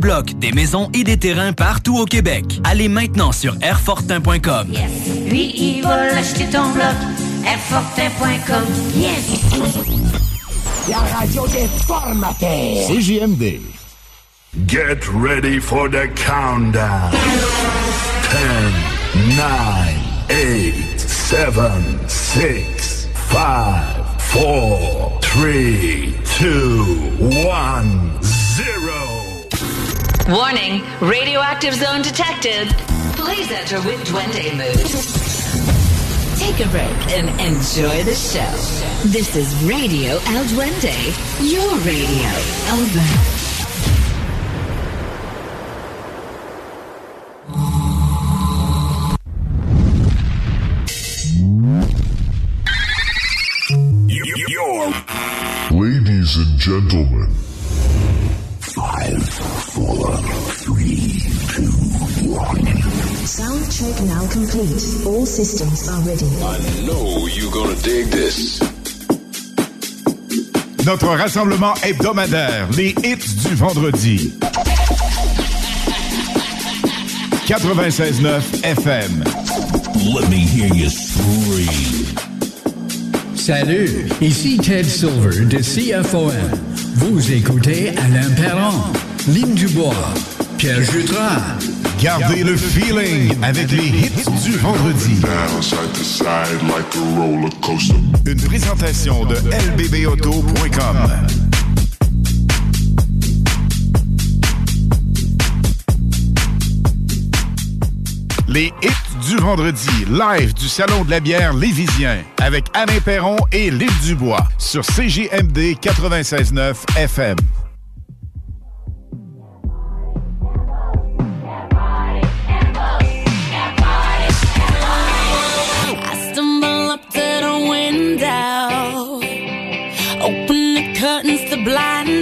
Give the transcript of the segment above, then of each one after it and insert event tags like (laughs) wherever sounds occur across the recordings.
Bloc des maisons et des terrains partout au Québec. Allez maintenant sur airfortin.com. Yes. Lui, il va l'acheter ton bloc. Airfortin.com. Yes. La radio des formateurs. CJMD. Get ready for the countdown. 10, 9, 8, 7, 6, 5, 4, 3, 2, 1, 0. Warning, radioactive zone detected. Please enter with Duende mood. Take a break and enjoy the show. This is Radio El Duende, your radio. Over. Ladies and gentlemen, Five, four, three, two, one. Sound check now complete. All systems are ready. I know you're gonna dig this. Notre rassemblement hebdomadaire, les hits du vendredi. 96.9 FM. Let me hear you scream. Salut, ici Ted Silver de CFOM. Vous écoutez Alain Perron, Lynn Dubois, Pierre Jutras. Gardez le feeling avec les hits du vendredi. Une présentation de lbbauto.com. Les hits du vendredi, live du Salon de la bière Lévisien, avec Alain Perron et Lynn Dubois, sur CJMD 96.9 FM. I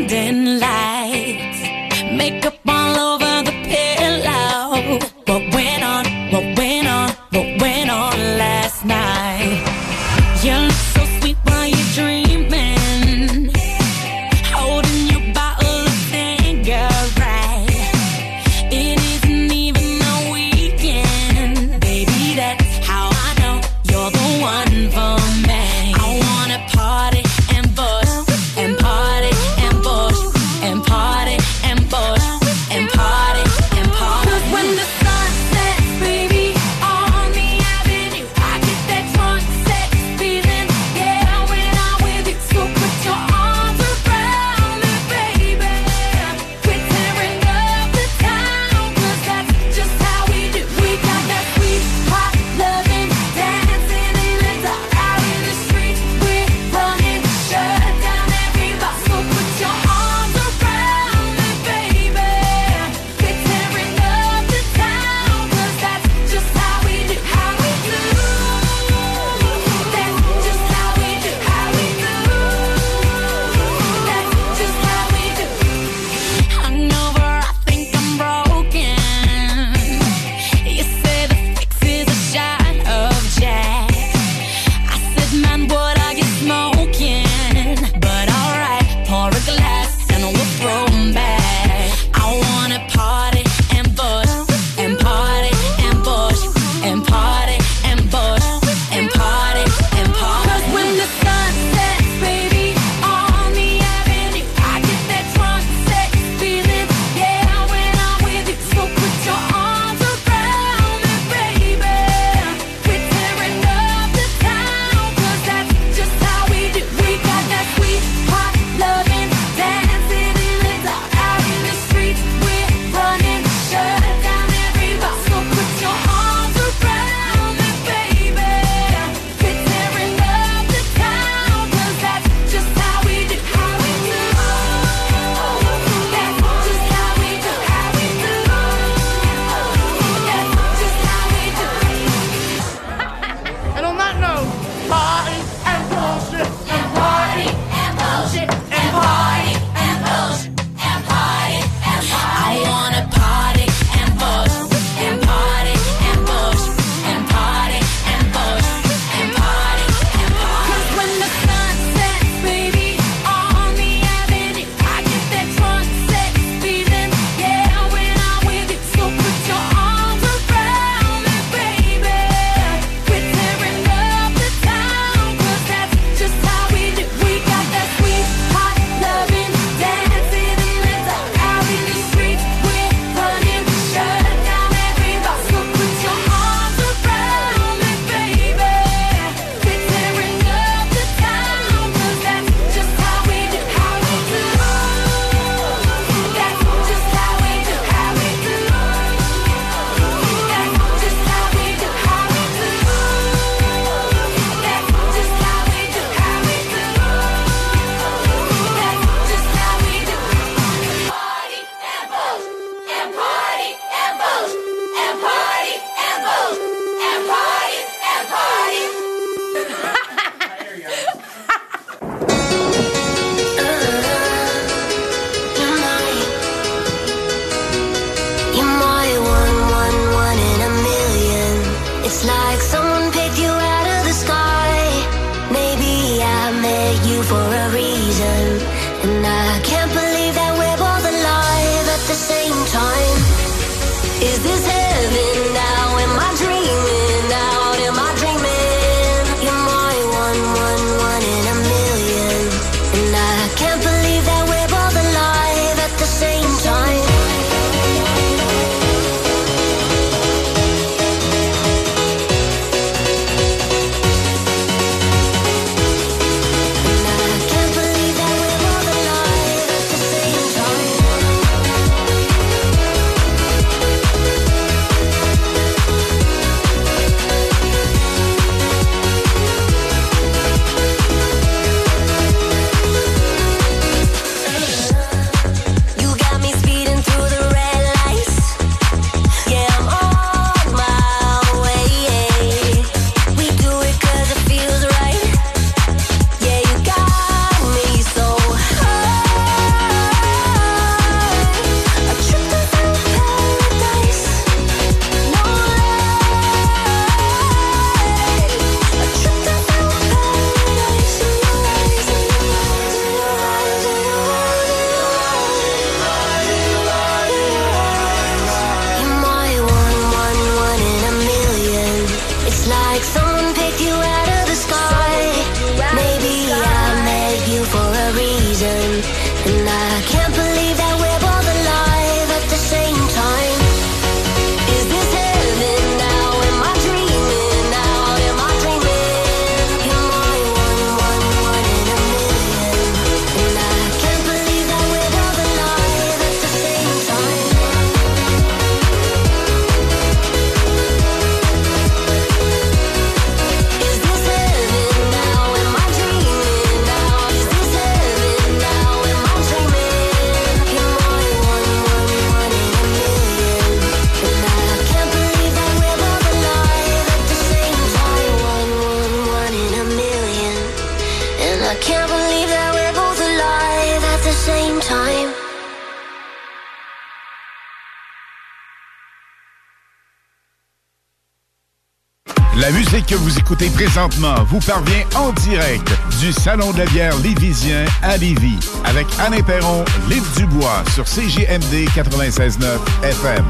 écoutez présentement vous parvient en direct du Salon de la bière Lévisien à Lévis avec Alain Perron, Liv Dubois sur CGMD 96.9 FM.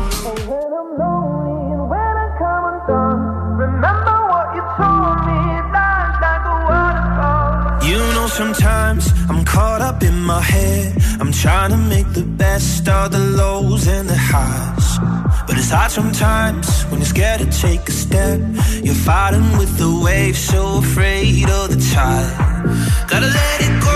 step. You're fighting with the waves, so afraid of the tide. Gotta let it go.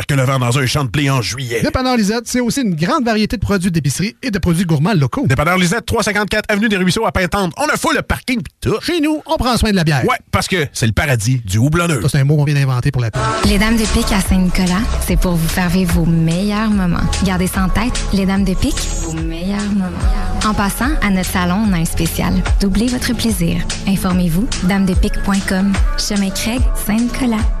que le vent dans un champ de blé en juillet. Dépanneur Lisette, c'est aussi une grande variété de produits d'épicerie et de produits gourmands locaux. Dépanneur Lisette, 354 Avenue des Ruisseaux à Pintante. On a fou le parking pis tout. Chez nous, on prend soin de la bière. Ouais, parce que c'est le paradis du houblonneux. Ça, c'est un mot qu'on vient d'inventer pour la pub. Les Dames de Pique à Saint-Nicolas, c'est pour vous faire vivre vos meilleurs moments. Gardez ça en tête, les Dames de Pique, vos meilleurs moments. En passant, à notre salon, on a un spécial. Doublez votre plaisir. Informez-vous, damedepique.com. Chemin Craig, Saint-Nicolas.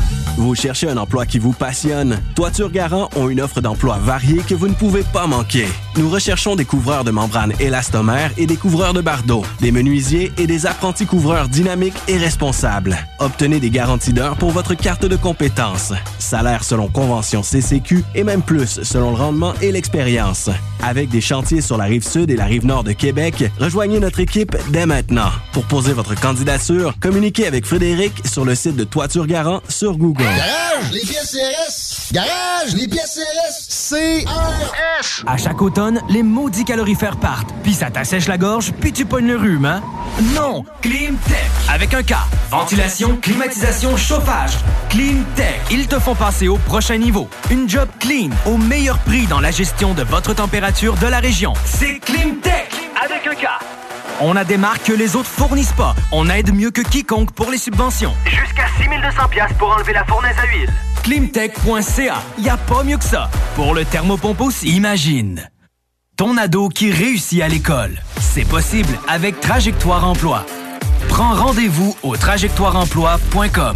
Vous cherchez un emploi qui vous passionne? Toiture Garant ont une offre d'emploi variée que vous ne pouvez pas manquer. Nous recherchons des couvreurs de membranes élastomères et des couvreurs de bardeaux, des menuisiers et des apprentis couvreurs dynamiques et responsables. Obtenez des garanties d'heures pour votre carte de compétences. Salaire selon convention CCQ et même plus selon le rendement et l'expérience. Avec des chantiers sur la rive sud et la rive nord de Québec, rejoignez notre équipe dès maintenant. Pour poser votre candidature, communiquez avec Frédéric sur le site de Toiture Garant sur Google. Garage, les pièces CRS. Garage, les pièces CRS. CRS. À chaque automne, les maudits calorifères partent, puis ça t'assèche la gorge, puis tu pognes le rhume, hein? Non! Climtech! Avec un K. Ventilation, climatisation, chauffage. Climtech. Ils te font passer au prochain niveau. Une job clean, au meilleur prix dans la gestion de votre température de la région. C'est Climtech! Avec un K. On a des marques que les autres fournissent pas. On aide mieux que quiconque pour les subventions. Jusqu'à 6200 pièces pour enlever la fournaise à huile. Climtech.ca. Y a pas mieux que ça. Pour le thermopompe aussi. Imagine. Ton ado qui réussit à l'école. C'est possible avec Trajectoire Emploi. Prends rendez-vous au trajectoireemploi.com.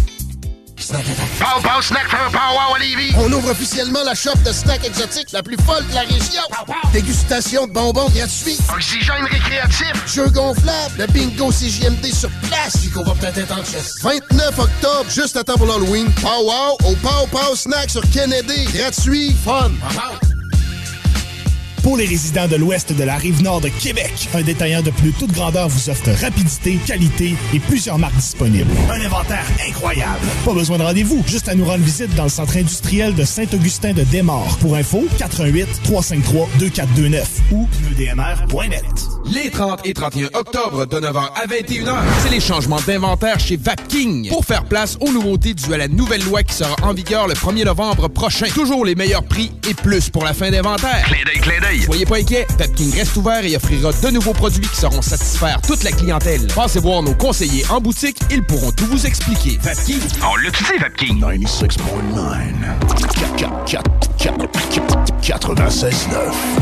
Pow Pow Snack for a Pow Wow à Lévis. On ouvre officiellement la shop de snacks exotiques la plus folle de la région. Dégustation de bonbons gratuits. Oxygène récréatif. Jeux gonflables. Le bingo CJMD sur place. Puis qu'on va peut-être être en chess. 29 octobre, juste à temps pour l'Halloween. Pow Wow au Pow Pow Snack sur Kennedy. Gratuit. Fun. Pour les résidents de l'ouest de la rive nord de Québec, un détaillant de plus toute grandeur vous offre rapidité, qualité et plusieurs marques disponibles. Un inventaire incroyable. Pas besoin de rendez-vous, juste à nous rendre visite dans le centre industriel de Saint-Augustin de Desmaures. Pour info, 88 353 2429 ou pneudmr.net. Les 30 et 31 octobre de 9h à 21h, c'est les changements d'inventaire chez Vapking pour faire place aux nouveautés dues à la nouvelle loi qui sera en vigueur le 1er novembre prochain. Toujours les meilleurs prix et plus pour la fin d'inventaire. Clin Soyez pas inquiets, Vapking reste ouvert et offrira de nouveaux produits qui sauront satisfaire toute la clientèle. Passez voir nos conseillers en boutique, ils pourront tout vous expliquer. Vapking, On Vapking? 96.9.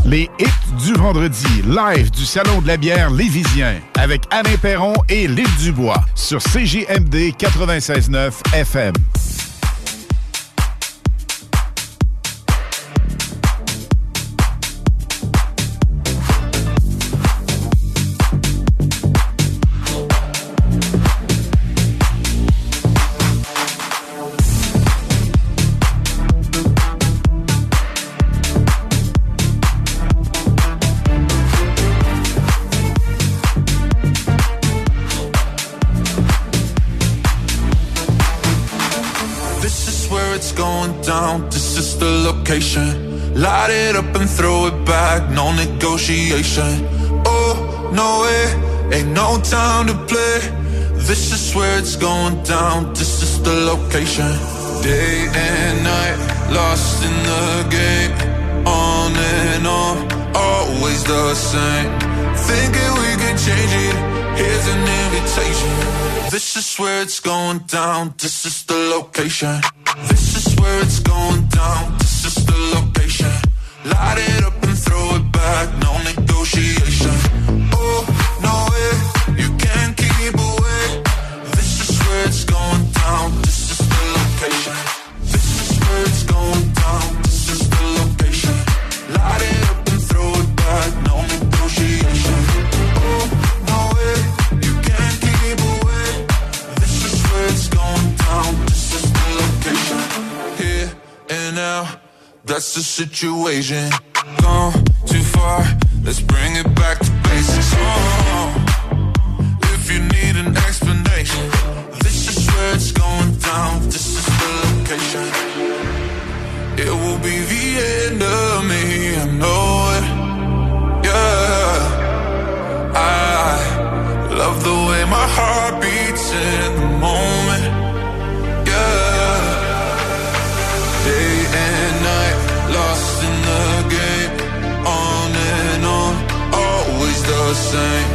Les hits du vendredi, live du Salon de la bière Lévisien, avec Alain Perron et Lille Dubois, sur CJMD 96.9 FM. It up and throw it back. No negotiation. Oh, no way. Ain't no time to play. This is where it's going down. This is the location. Day and night. Lost in the game. On and on. Always the same. Thinking we can change it. Here's an invitation. This is where it's going down. This is the location. This is where it's going down. This is the location. Light it up and throw it back. No negotiation. Oh, no way. You can't keep away. This is where it's going down. This is the location. This is where it's going down. This is the location. Light it up and throw it back. No negotiation. Oh, no way. You can't keep away. This is where it's going down. This is the location. Here and now that's the situation. Gone too far, let's bring it back to basics. Oh, if you need an explanation, this is where it's going down. This is the location. It will be the end of me, I know it. Yeah, I love the way my heart beats in the moment. same.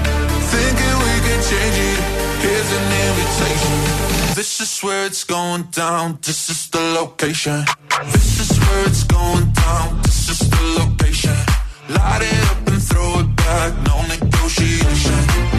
Thinking we can change it. Here's an invitation. This is where it's going down. This is the location. This is where it's going down. This is the location. Light it up and throw it back. No negotiation.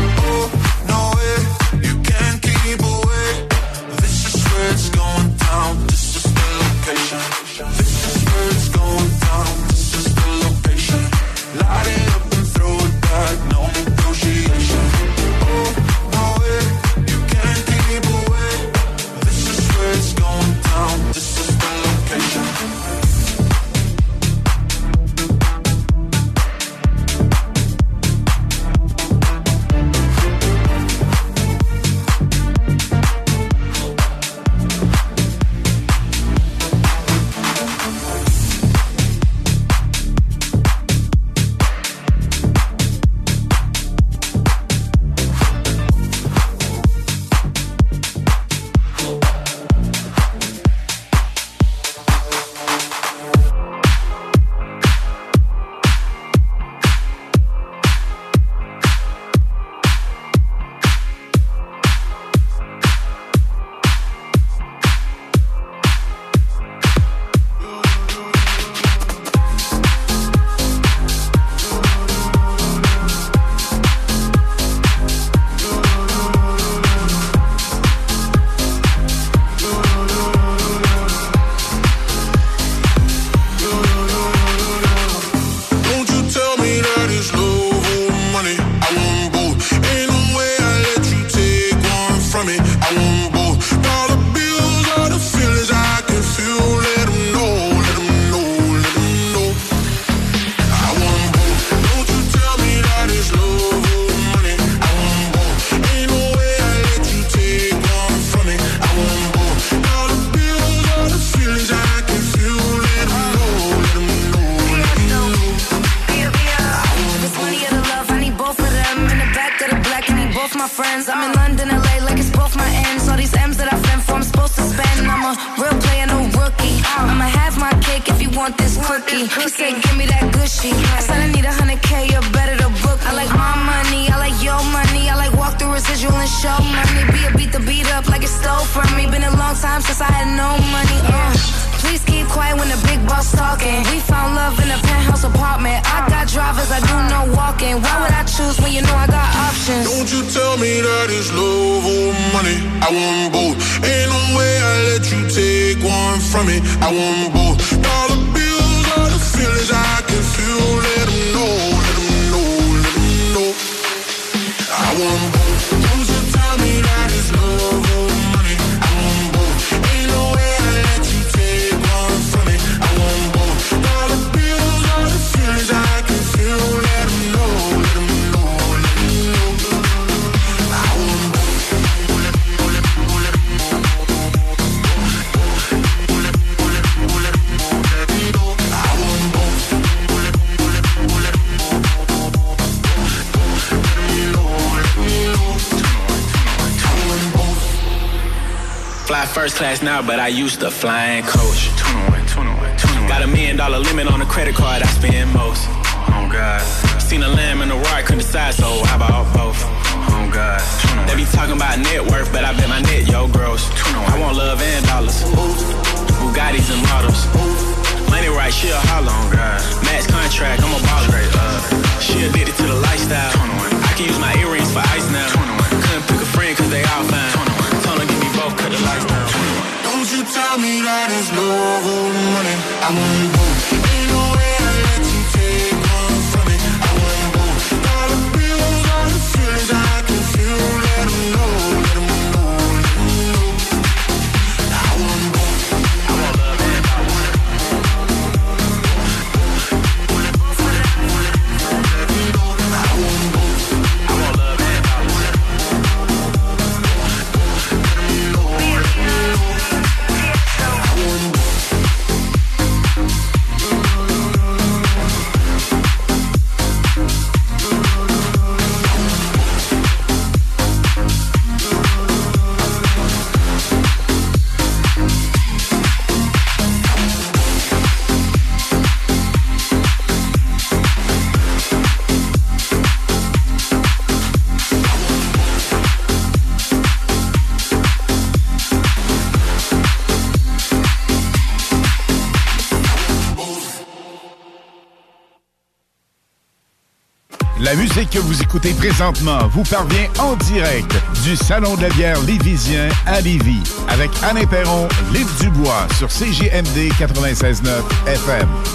I used to fly. Que vous écoutez présentement vous parvient en direct du Salon de la bière Lévisien à Lévis avec Anne Perron, Liv Dubois sur CGMD 96.9 FM.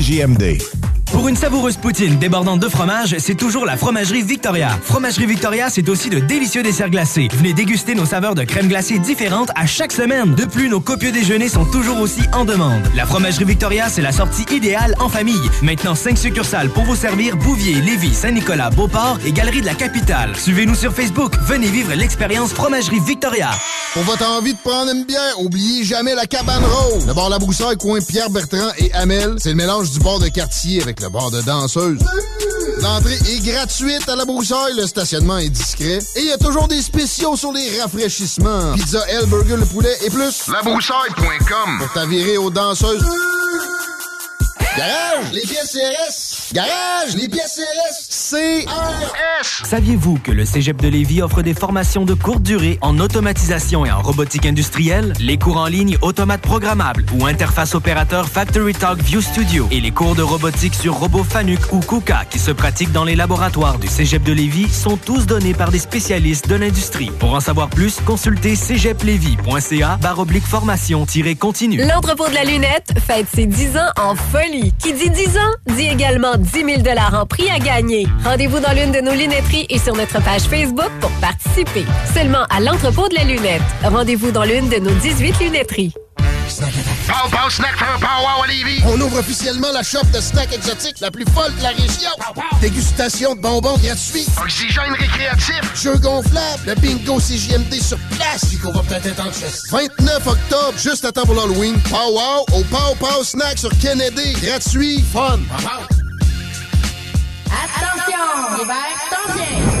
CJMD. Pour une savoureuse poutine débordante de fromage, c'est toujours la Fromagerie Victoria. Fromagerie Victoria, c'est aussi de délicieux desserts glacés. Venez déguster nos saveurs de crème glacée différentes à chaque semaine. De plus, nos copieux déjeuners sont toujours aussi en demande. La Fromagerie Victoria, c'est la sortie idéale en famille. Maintenant, 5 succursales pour vous servir Bouvier, Lévis, Saint-Nicolas, Beauport et Galerie de la Capitale. Suivez-nous sur Facebook. Venez vivre l'expérience Fromagerie Victoria. Pour votre envie de prendre une bière, oubliez jamais la cabane rose. Le bar La Broussaille, coin Pierre Bertrand et Amel, c'est le mélange du bar de quartier avec le bar de danseuse. L'entrée est gratuite à La Broussaille, le stationnement est discret et il y a toujours des spéciaux sur les rafraîchissements. Pizza L, burger, le poulet et plus. Labroussaille.com Pour t'avirer aux danseuses. Garage, les pièces CRS. Garage, les pièces CRS. CRS. Saviez-vous que le Cégep de Lévis offre des formations de courte durée en automatisation et en robotique industrielle, les cours en ligne automates programmables ou interface opérateur Factory Talk View Studio et les cours de robotique sur robot Fanuc ou KUKA qui se pratiquent dans les laboratoires du Cégep de Lévis sont tous donnés par des spécialistes de l'industrie. Pour en savoir plus, consultez cégeplevis.ca barre oblique formation-continue. L'entrepôt de la lunette fête ses 10 ans en folie. Qui dit 10 ans, dit également 10 000 en prix à gagner. Rendez-vous dans l'une de nos lunetteries et sur notre page Facebook pour participer. Seulement à l'entrepôt de la lunette. Rendez-vous dans l'une de nos 18 lunetteries. Pow Pow Snack for Pow Wow Olivier. On ouvre officiellement la shop de snacks exotiques la plus folle de la région. Dégustation de bonbons gratuits. Oxygène récréatif. Jeux gonflables. Le bingo CJMD sur place. Puis qu'on va peut-être être en chess. 29 octobre, juste à temps pour l'Halloween. Pow Wow au Pow Pow Snack sur Kennedy. Gratuit. Fun. Attention! L'hiver s'en vient!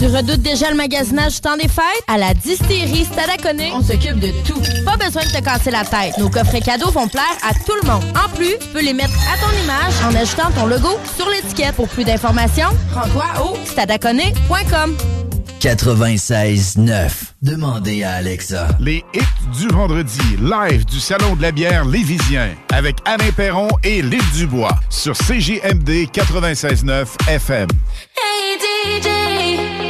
Neige. 581 986 3443. Tu redoutes déjà le magasinage du temps des fêtes? À la distillerie Stadaconé, on s'occupe de tout. Pas besoin de te casser la tête. Nos coffrets cadeaux vont plaire à tout le monde. En plus, tu peux les mettre à ton image en ajoutant ton logo sur l'étiquette. Pour plus d'informations, rends-toi au stadaconé.com. 96.9. Demandez à Alexa. Les hits du vendredi, live du Salon de la bière Lévisien, avec Alain Perron et Lille Dubois, sur CJMD 96.9 FM. Hey DJ,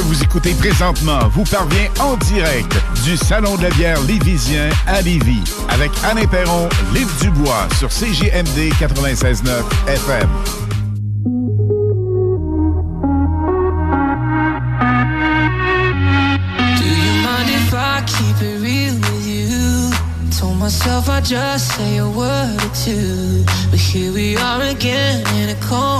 que vous écoutez présentement vous parvient en direct du Salon de la bière Lévisien à Lévis avec Alain Perron, Liv Dubois sur CGMD 96.9 FM. myself, I just say a word. But here we are again in a.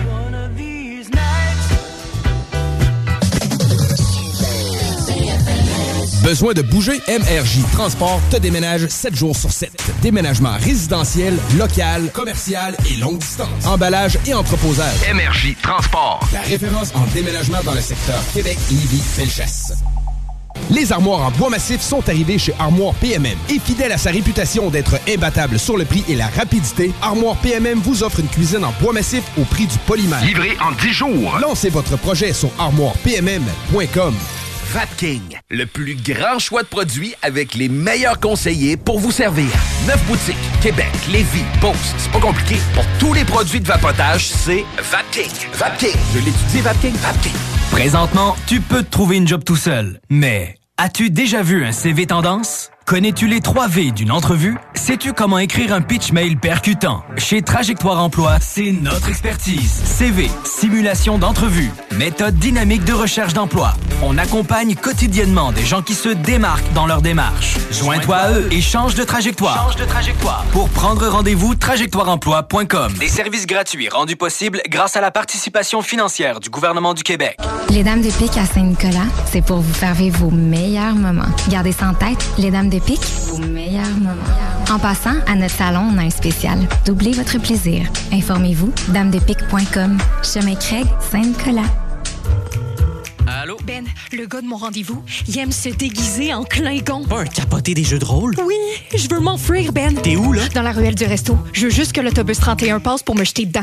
Besoin de bouger? MRJ Transport te déménage 7 jours sur 7. Déménagement résidentiel, local, commercial et longue distance. Emballage et entreposage. MRJ Transport. La référence en déménagement dans le secteur Québec, Lévis, Felchasse. Les armoires en bois massif sont arrivées chez Armoire PMM. Et fidèle à sa réputation d'être imbattable sur le prix et la rapidité, Armoire PMM vous offre une cuisine en bois massif au prix du polymère. Livré en 10 jours. Lancez votre projet sur armoirepmm.com. Vapking, le plus grand choix de produits avec les meilleurs conseillers pour vous servir. Neuf boutiques, Québec, Lévis, Beauce, c'est pas compliqué. Pour tous les produits de vapotage, c'est Vapking. Vapking, je l'étudie, Vapking, Vapking. Présentement, tu peux te trouver une job tout seul, mais as-tu déjà vu un CV tendance? Connais-tu les 3 V d'une entrevue? Sais-tu comment écrire un pitch mail percutant? Chez Trajectoire Emploi, c'est notre expertise. CV, simulation d'entrevue, méthode dynamique de recherche d'emploi. On accompagne quotidiennement des gens qui se démarquent dans leur démarche. Joins-toi à eux et change de trajectoire. Change de trajectoire. Pour prendre rendez-vous, trajectoireemploi.com. Des services gratuits rendus possibles grâce à la participation financière du gouvernement du Québec. Les Dames de Pique à Saint-Nicolas, c'est pour vous faire vivre vos meilleurs moments. Gardez ça en tête, les Dames de Pique, vos meilleurs moments. En passant, à notre salon, on a un spécial. Doublez votre plaisir. Informez-vous, damedepique.com. Chemin Craig, Saint-Nicolas. Allô? Ben, le gars de mon rendez-vous, il aime se déguiser en Klingon. Pas un capoté des jeux de rôle? Oui, je veux m'enfuir, Ben. T'es où, là? Dans la ruelle du resto. Je veux juste que l'autobus 31 passe pour me jeter dedans.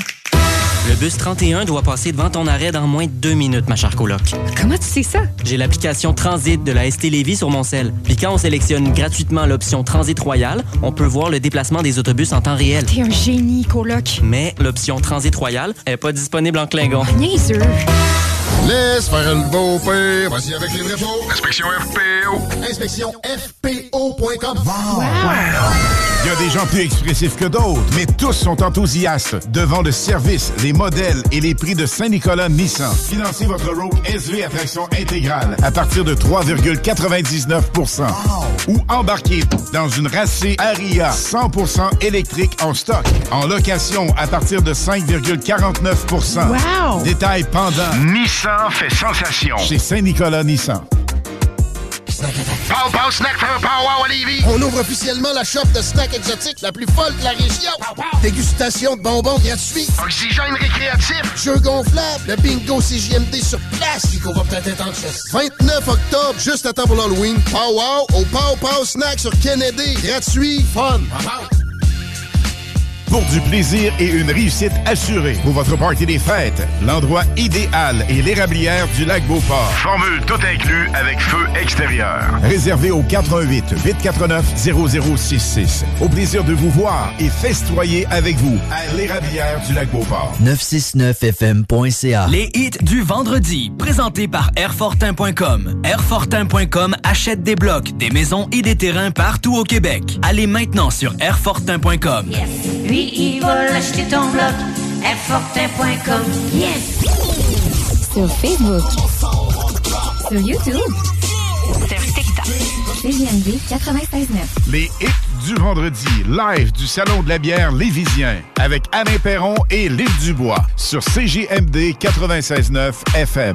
Le bus 31 doit passer devant ton arrêt dans moins de deux minutes, ma chère coloc. Comment tu sais ça? J'ai l'application Transit de la ST Lévis sur mon sel. Puis quand on sélectionne gratuitement l'option Transit Royal, on peut voir le déplacement des autobus en temps réel. T'es un génie, coloc. Mais l'option Transit Royal est pas disponible en Klingon. Niaiseux. Laisse faire le beau père. Vas-y avec les vrais faux. Inspection FPO. Inspection FPO.com. Il y a des gens plus expressifs que d'autres, mais tous sont enthousiastes devant le service, les modèles et les prix de Saint-Nicolas Nissan. Financez votre Rogue SV à traction intégrale à partir de 3,99% ou embarquez dans une racée Aria 100% électrique en stock, en location à partir de 5,49% Wow! Détail pendant Nissan fait sensation. chez Saint-Nicolas Nissan. Pow Pow Snack for Pow Wow à Lévis. On ouvre officiellement la shop de snacks exotiques la plus folle de la région. Dégustation de bonbons gratuits. Oxygène récréatif. Jeux gonflables. Le bingo CJMD sur place. Qu'on va peut-être être en chasse. 29 octobre, juste à temps pour l'Halloween. Pow Wow au Pow Pow Snack sur Kennedy. Gratuit. Fun. Pour du plaisir et une réussite assurée pour votre party des fêtes, l'endroit idéal est l'érablière du lac Beauport. Formule tout inclus avec feu extérieur. Réservé au 88 849 0066. Au plaisir de vous voir et festoyer avec vous à l'érablière du lac Beauport. 969fm.ca. Les hits du vendredi, présentés par Airfortin.com. Airfortin.com achète des blocs, des maisons et des terrains partout au Québec. Allez maintenant sur Airfortin.com. Lui, il va l'acheter ton bloc. Airfortin.com. Yes! Sur Facebook. Sur YouTube. Sur TikTok. CJMD 96.9. Les hits du vendredi, live du Salon de la bière Lévisien, avec Alain Perron et Lynn Dubois, sur CGMD 96.9 FM.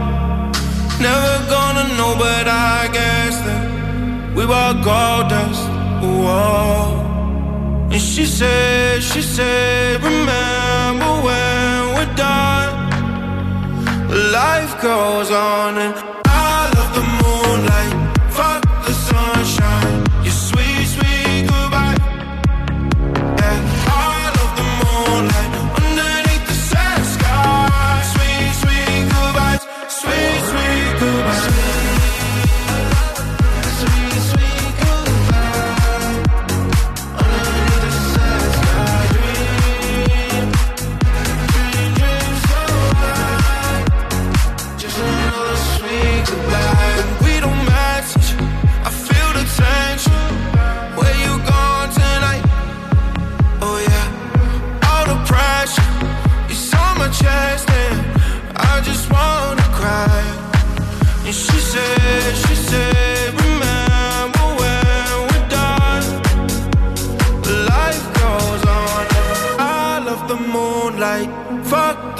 Never gonna know, but I guess that we were gold dust. Whoa. And she said, she said, remember when we're done, life goes on and.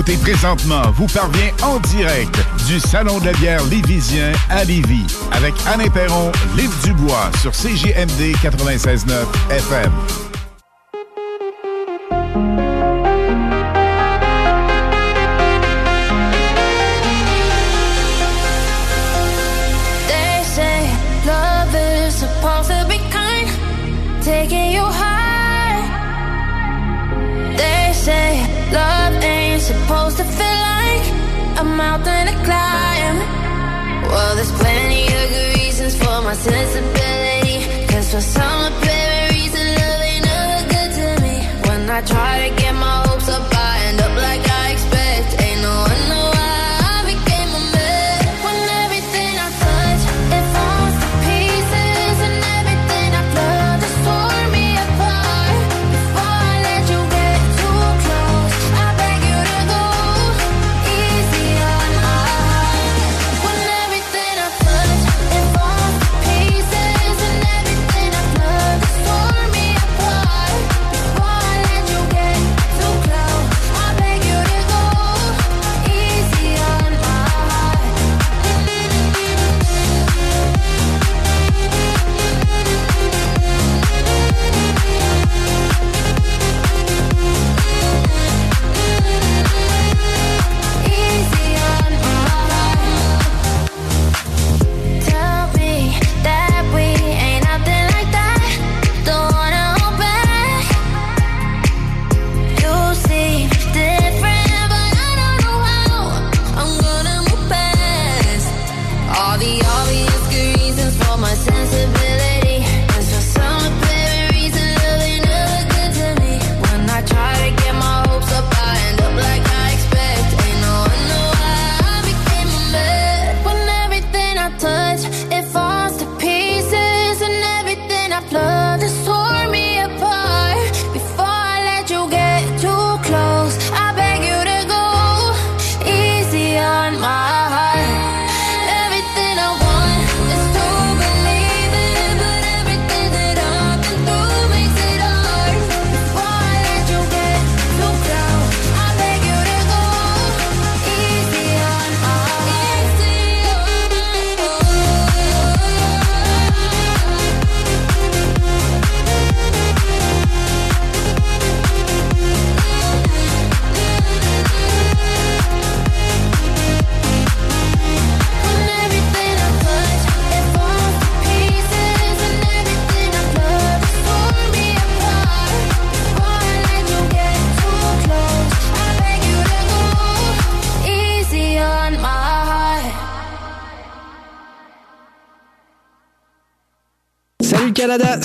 écoutez présentement vous parvient en direct du Salon de la bière Lévisien à Lévis avec Alain Perron, Liv Dubois sur CGMD 96.9 FM.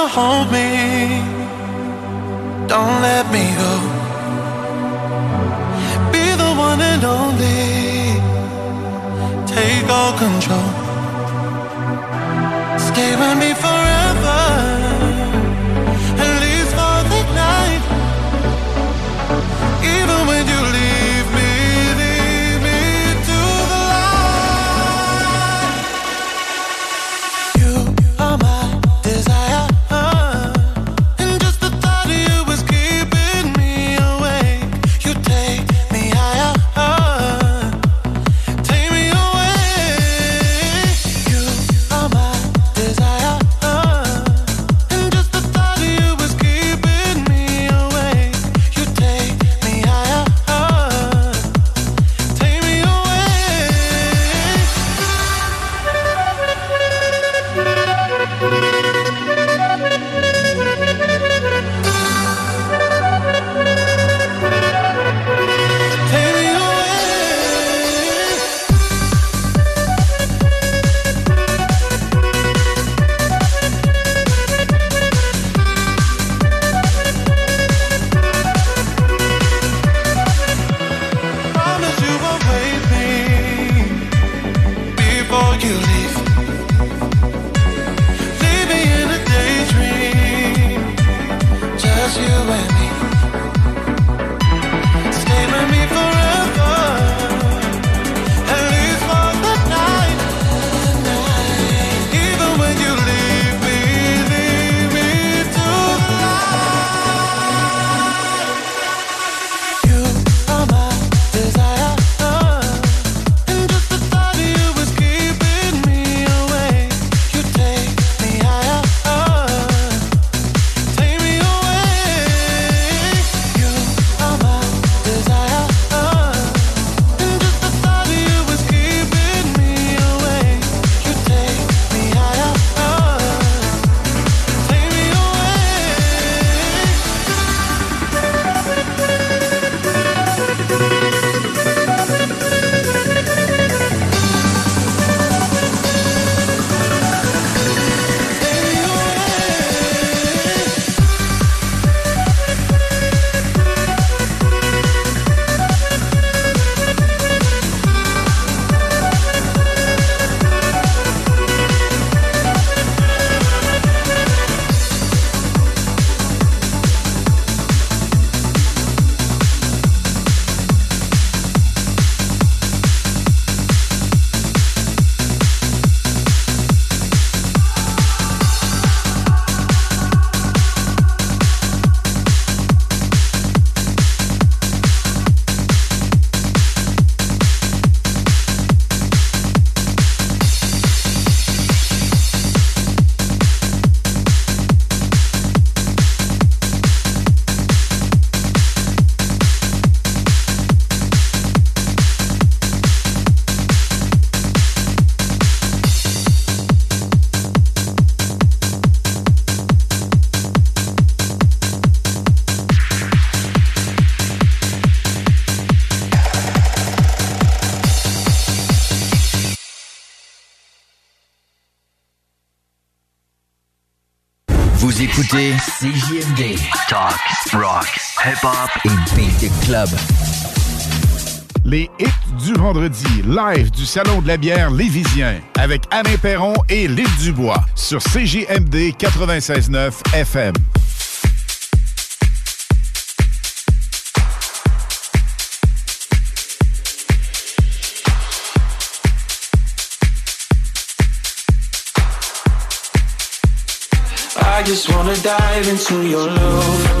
to hold me. Don't let me go. Be the one and only. Take all control. Écoutez CJMD. Talk, rock, hip-hop et beat club. Les hits du vendredi, live du Salon de la bière Lévisien, avec Alain Perron et Lille Dubois, sur CJMD 96.9 FM. Just wanna dive into your love.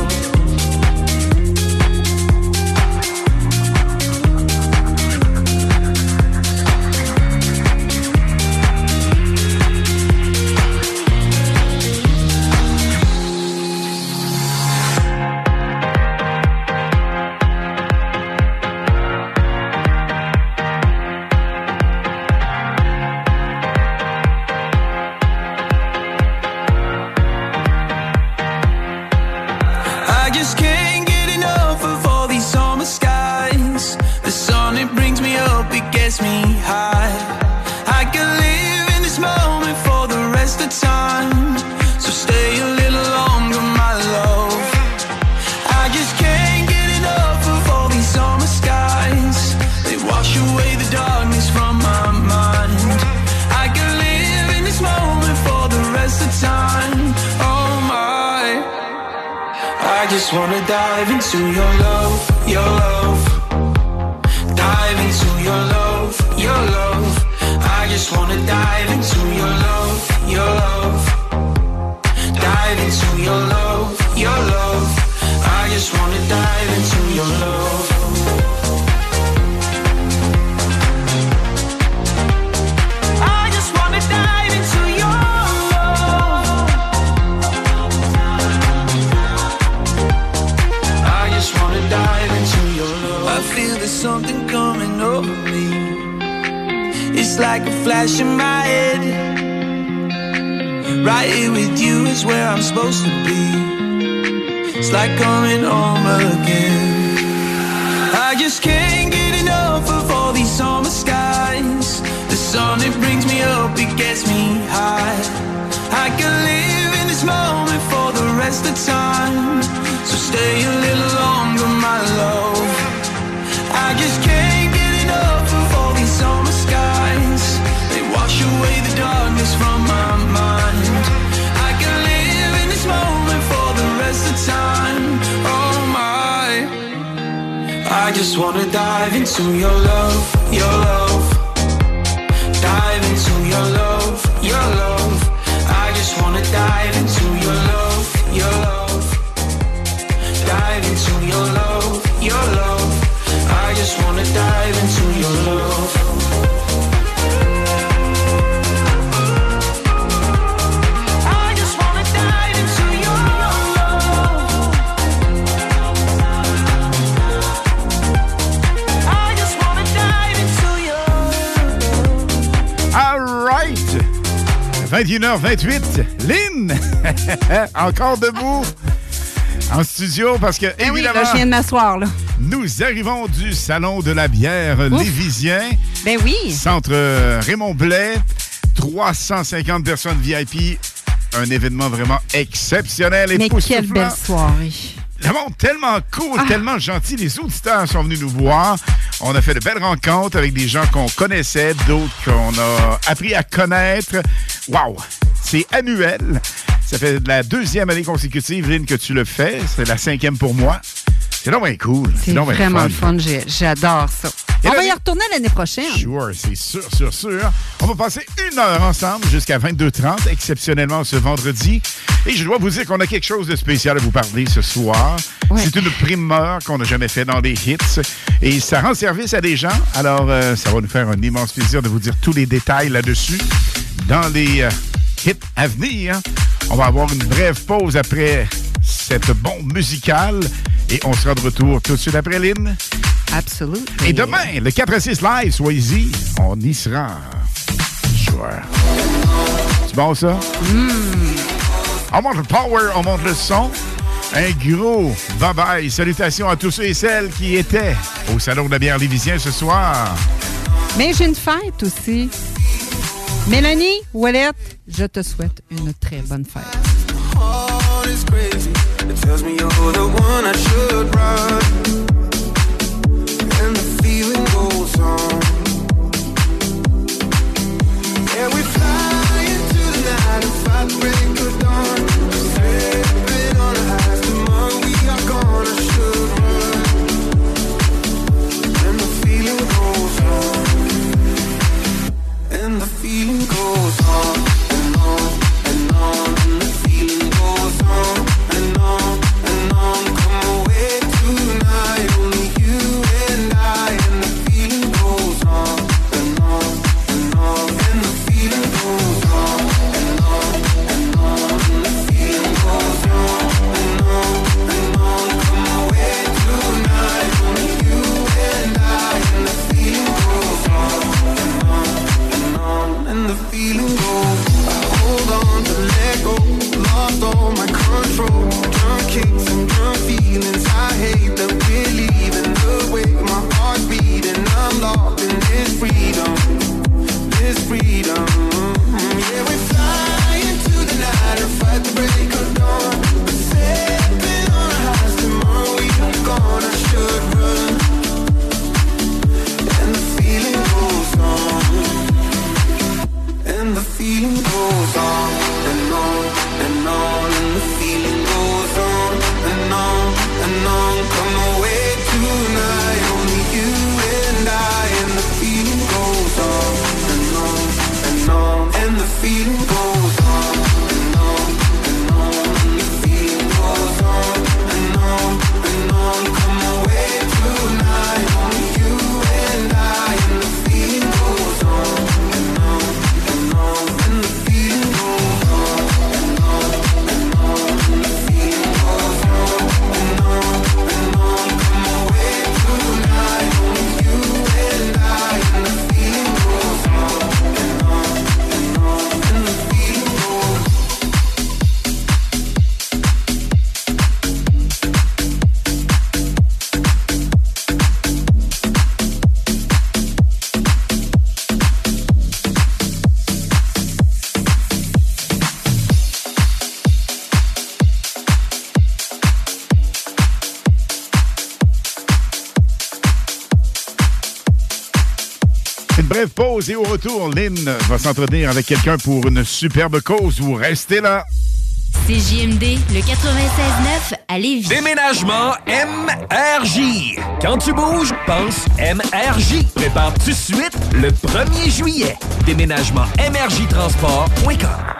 21h28, Lynn! (laughs) Encore debout en studio parce que, Ben oui, évidemment, là, je viens de m'asseoir, là. nous arrivons du Salon de la bière Lévisien. Ben oui. Centre euh, Raymond Blais, 350 personnes VIP. Un événement vraiment exceptionnel et Mais quelle belle soirée. Le monde tellement cool, Ah. tellement gentil. Les auditeurs sont venus nous voir. On a fait de belles rencontres avec des gens qu'on connaissait, d'autres qu'on a appris à connaître. Wow! C'est annuel. Ça fait la deuxième année consécutive, Lynn, que tu le fais. C'est la cinquième pour moi. C'est donc bien cool. C'est vraiment fun. le fun. J'adore ça. Et On là, va y retourner l'année prochaine. Sure, c'est sûr, sûr, sûr. On va passer une heure ensemble jusqu'à 22h30, exceptionnellement ce vendredi. Et je dois vous dire qu'on a quelque chose de spécial à vous parler ce soir. C'est une primeur qu'on n'a jamais fait dans les hits. Et ça rend service à des gens. Alors, euh, ça va nous faire un immense plaisir de vous dire tous les détails là-dessus dans les euh, hits à venir. On va avoir une brève pause après cette bombe musicale. Et on sera de retour tout de suite après Lynn. Absolument. Et demain, le 4 à 6 live, soyez-y. On y sera. Sure. C'est bon, ça? On monte le power, on monte le son. Un gros bye-bye. Salutations à tous ceux et celles qui étaient au Salon de la bière Lévisien ce soir. Mais j'ai une fête aussi. Mélanie, Ouellette, je te souhaite une très bonne fête. Et au retour, Lynn va s'entretenir avec quelqu'un pour une superbe cause. Vous restez là. CJMD, le 96.9 à Lévis. Déménagement MRJ. Quand tu bouges, pense MRJ. Prépare tout de suite le 1er juillet. Déménagement MRJtransport.com.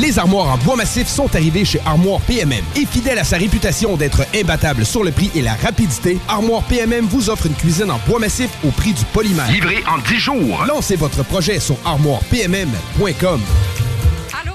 Les armoires en bois massif sont arrivées chez Armoire PMM. Et fidèle à sa réputation d'être imbattable sur le prix et la rapidité, Armoire PMM vous offre une cuisine en bois massif au prix du polymère. Livré en 10 jours. Lancez votre projet sur armoirepmm.com.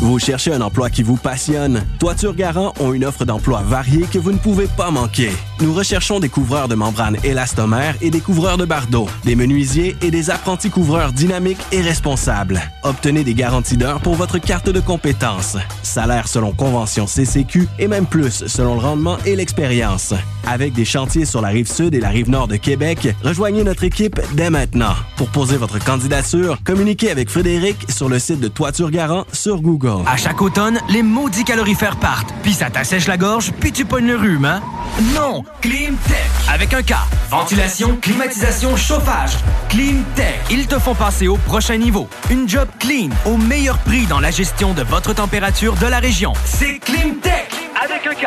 Vous cherchez un emploi qui vous passionne? Toiture Garant ont une offre d'emploi variée que vous ne pouvez pas manquer. Nous recherchons des couvreurs de membranes élastomères et des couvreurs de bardeaux, des menuisiers et des apprentis couvreurs dynamiques et responsables. Obtenez des garanties d'heures pour votre carte de compétences. Salaire selon convention CCQ et même plus selon le rendement et l'expérience. Avec des chantiers sur la rive sud et la rive nord de Québec, rejoignez notre équipe dès maintenant. Pour poser votre candidature, communiquez avec Frédéric sur le site de Toiture Garant sur Google. À chaque automne, les maudits calorifères partent, puis ça t'assèche la gorge, puis tu pognes le rhume, hein? Non! Climtech! Avec un K. Ventilation, climatisation, chauffage. Climtech. Ils te font passer au prochain niveau. Une job clean, au meilleur prix dans la gestion de votre température de la région. C'est Climtech! Avec un K.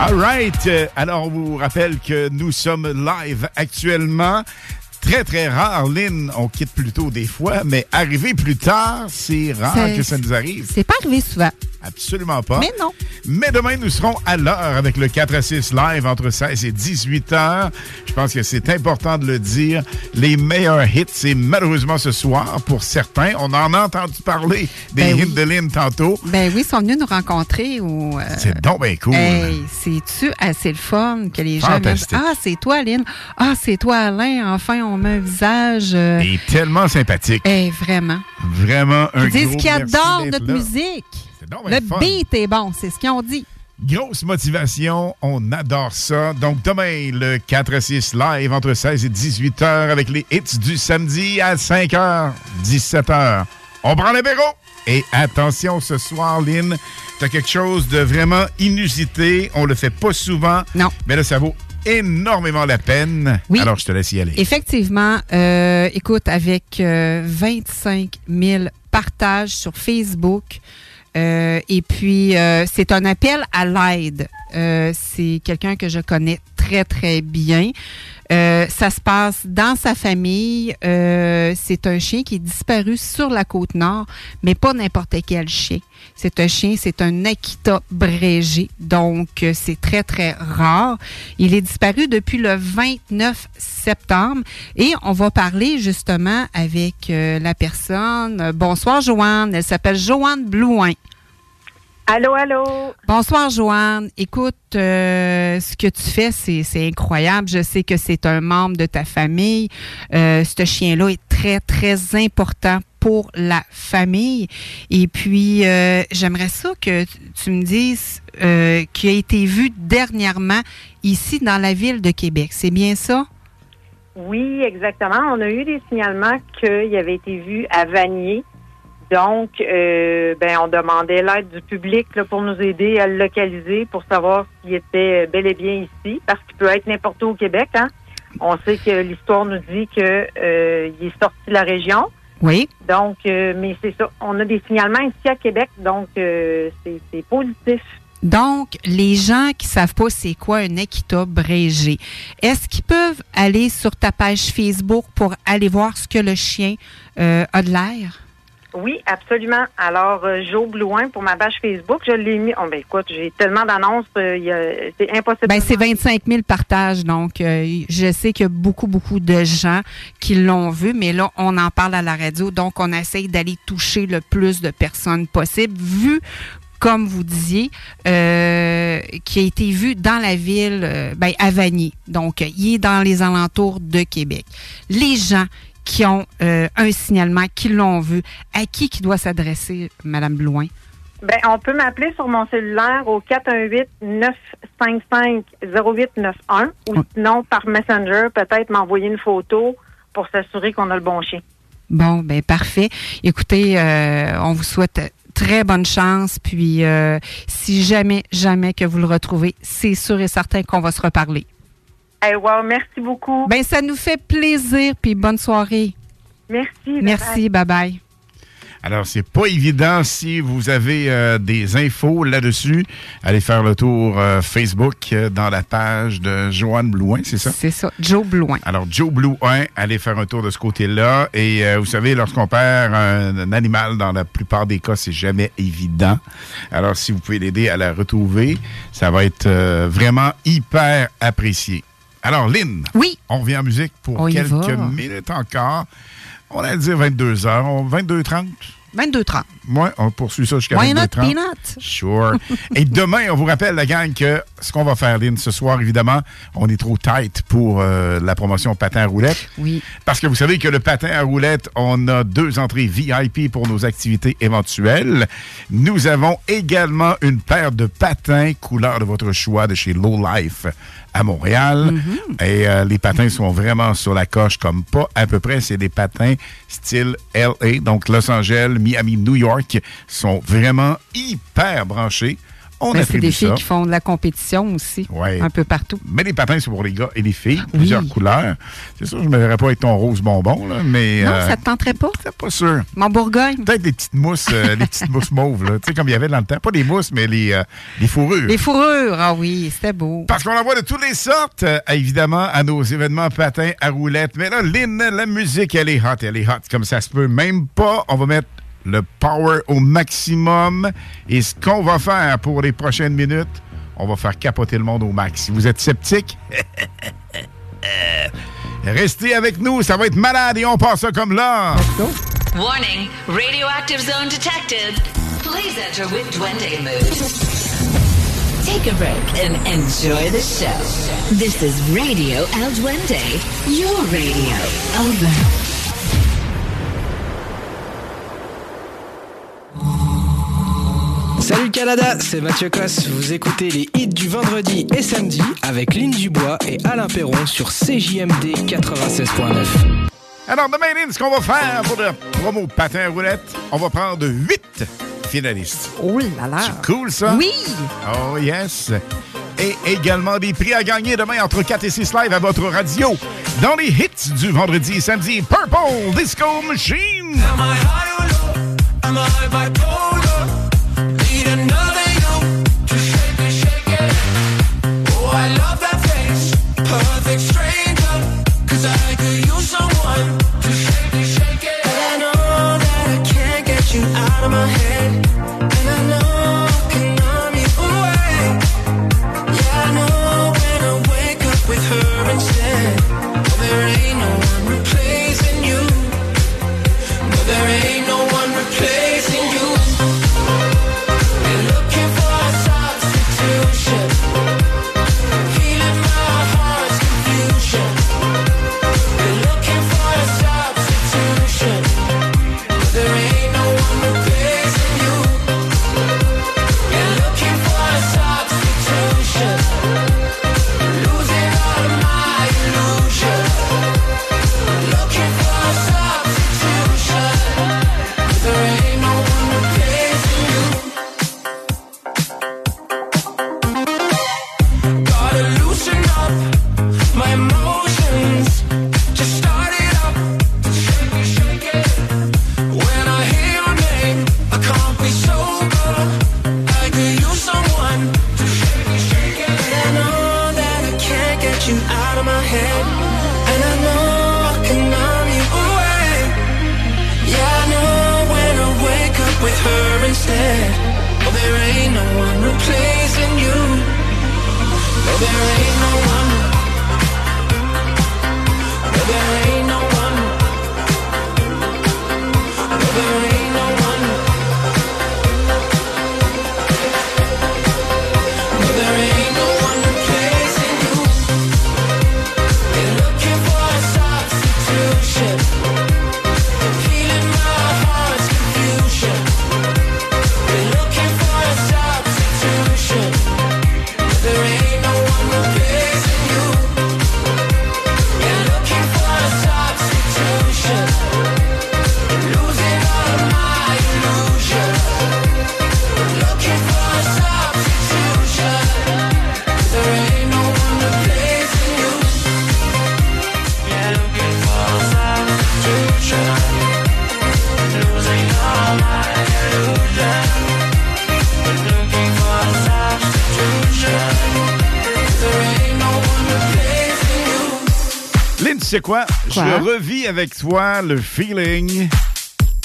All right. Euh, Alors, on vous rappelle que nous sommes live actuellement. Très, très rare, Lynn. On quitte plus tôt des fois, mais arriver plus tard, c'est rare que ça nous arrive. C'est pas arrivé souvent. Absolument pas. Mais non. Mais demain, nous serons à l'heure avec le 4 à 6 live entre 16 et 18 heures. Je pense que c'est important de le dire. Les meilleurs hits, c'est malheureusement ce soir pour certains. On en a entendu parler des Ben hits oui. de Lynn tantôt. Ben oui, ils sont venus nous rencontrer au. euh, C'est donc bien cool. Hey, c'est-tu assez le fun que les gens Fantastique. Ah, c'est toi, Aline. Ah, c'est toi, Alain. Enfin, on met un visage. euh, Et tellement sympathique. hey, vraiment. Vraiment un Ils disent qu'ils adorent notre là. musique. Donc Le fun. beat est bon, c'est ce qu'ils ont dit. Grosse motivation, on adore ça. Donc demain, le 4 à 6 live entre 16 et 18 heures avec les hits du samedi à 5 heures, 17 heures. On prend l'apéro. Et attention ce soir, Lynn, t'as quelque chose de vraiment inusité. On le fait pas souvent. Non. Mais là, ça vaut énormément la peine. Oui. Alors, je te laisse y aller. Effectivement, euh, écoute, avec euh, 25 000 partages sur Facebook, euh, et puis euh, c'est un appel à l'aide. Euh, c'est quelqu'un que je connais très, très bien. Euh, ça se passe dans sa famille. Euh, c'est un chien qui est disparu sur la côte nord, mais pas n'importe quel chien. C'est un chien, c'est un Akita Brégé, donc euh, c'est très, très rare. Il est disparu depuis le 29 septembre et on va parler justement avec euh, la personne. Bonsoir, Joanne. Elle s'appelle Joanne Blouin. Allô, allô? Bonsoir, Joanne. Écoute, euh, ce que tu fais, c'est c'est incroyable. Je sais que c'est un membre de ta famille. Euh, ce chien-là est très, très important pour la famille. Et puis, euh, j'aimerais ça que tu- tu me dises euh, qui a été vu dernièrement ici dans la ville de Québec. C'est bien ça? Oui, exactement. On a eu des signalements qu'il avait été vu à Vanier. Donc, euh, ben, on demandait l'aide du public là, pour nous aider à le localiser, pour savoir s'il était bel et bien ici, parce qu'il peut être n'importe où au Québec. Hein. On sait que l'histoire nous dit que euh, il est sorti de la région. Oui. Donc, euh, mais c'est ça. On a des signalements ici à Québec, donc euh, c'est positif. Donc, les gens qui savent pas c'est quoi un Akita Brégé, est-ce qu'ils peuvent aller sur ta page Facebook pour aller voir ce que le chien euh, a de l'air? Oui, absolument. Alors, euh, Joe Blouin, pour ma page Facebook, je l'ai mis. Oh, ben écoute, j'ai tellement d'annonces, euh, c'est impossible. Ben, c'est 25 000 partages, donc euh, je sais qu'il y a beaucoup, beaucoup de gens qui l'ont vu, mais là, on en parle à la radio, donc on essaye d'aller toucher le plus de personnes possible, vu comme vous disiez, euh, qui a été vu dans la ville, euh, ben, à Vanier. Donc, il est dans les alentours de Québec. Les gens qui ont euh, un signalement, qui l'ont vu, à qui qui doit s'adresser, Madame Blouin? Ben, on peut m'appeler sur mon cellulaire au 418-955-0891 ou sinon par Messenger, peut-être m'envoyer une photo pour s'assurer qu'on a le bon chien. Bon, ben parfait. Écoutez, euh, on vous souhaite très bonne chance. Puis, euh, si jamais, jamais que vous le retrouvez, c'est sûr et certain qu'on va se reparler. Eh, wow, merci beaucoup. Ben, ça nous fait plaisir, puis bonne soirée. Merci. Merci, bye-bye. Alors, c'est pas évident si vous avez euh, des infos là-dessus. Allez faire le tour euh, Facebook euh, dans la page de Joanne Blouin, c'est ça? C'est ça, Joe Blouin. Alors, Joe Blouin, allez faire un tour de ce côté-là. Et euh, vous savez, lorsqu'on perd un, un animal, dans la plupart des cas, c'est jamais évident. Alors, si vous pouvez l'aider à la retrouver, ça va être euh, vraiment hyper apprécié. Alors, Lynn. Oui. On revient en musique pour On quelques minutes encore. On allait dire 22 heures. On- 22h30. 22h30. Oui, on poursuit ça jusqu'à Why not 22h30. peanut? Sure. (laughs) Et demain, on vous rappelle, la gang, que ce qu'on va faire, Lynn, ce soir, évidemment, on est trop tight pour euh, la promotion patin à roulette. Oui. Parce que vous savez que le patin à roulette, on a deux entrées VIP pour nos activités éventuelles. Nous avons également une paire de patins couleur de votre choix de chez Low Life à Montréal. Et euh, les patins sont vraiment sur la coche comme pas à peu près. C'est des patins style LA, donc Los Angeles, Miami, New York, sont vraiment hyper branchés. On c'est des filles ça. qui font de la compétition aussi, Ouais. un peu partout. Mais les patins, c'est pour les gars et les filles, plusieurs couleurs. C'est sûr, je ne me verrais pas avec ton rose bonbon, là, mais. Non, euh, ça te tenterait pas? C'est pas sûr. Mon Bourgogne. Peut-être des petites mousses, euh, les petites mousses mauves, là. Tu sais, comme il y avait dans le temps. Pas des mousses, mais les, euh, les fourrures. Les fourrures, ah oui, c'était beau. Parce qu'on en voit de toutes les sortes, euh, évidemment, à nos événements patins à roulettes. Mais là, Lynn, la musique, elle est hot, elle est hot, comme ça se peut même pas. On va mettre le power au maximum. Et ce qu'on va faire pour les prochaines minutes, on va faire capoter le monde au max. Si vous êtes sceptique, (laughs) restez avec nous, ça va être malade et on passe ça comme là. Warning, radioactive zone detected. Please enter with Duende mood. Take a break and enjoy the show. This is Radio El Duende, your radio. Over. Salut Canada, c'est Mathieu Cosse. Vous écoutez les hits du vendredi et samedi avec Lynn Dubois et Alain Perron sur CJMD 96.9. Alors, demain, Lynn, ce qu'on va faire pour le promo patin à roulettes, on va prendre huit finalistes. Oh là là. C'est cool, ça? Oui. Oh, yes. Et également des prix à gagner demain entre 4 et 6 live à votre radio. Dans les hits du vendredi et samedi, Purple Disco Machine. Am I bipolar? It, shake it. Oh, I love Cause I quoi? Quoi? Je revis avec toi le feeling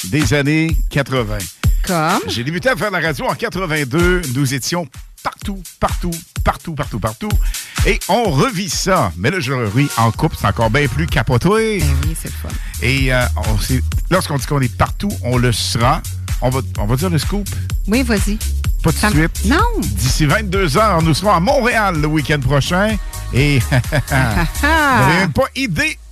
des années 80. Comme? J'ai débuté à faire la radio en 82. Nous étions partout, partout, partout, partout, partout. Et on revit ça. Mais là, je le revis en couple. C'est encore bien plus capoté. oui, c'est le fun. Et euh, lorsqu'on dit qu'on est partout, on le sera. On va, on va dire le scoop? Oui, vas-y. Pas tout de suite. Non. D'ici 22 heures, nous serons à Montréal le week-end prochain. Et (laughs) vous n'avez même pas idée,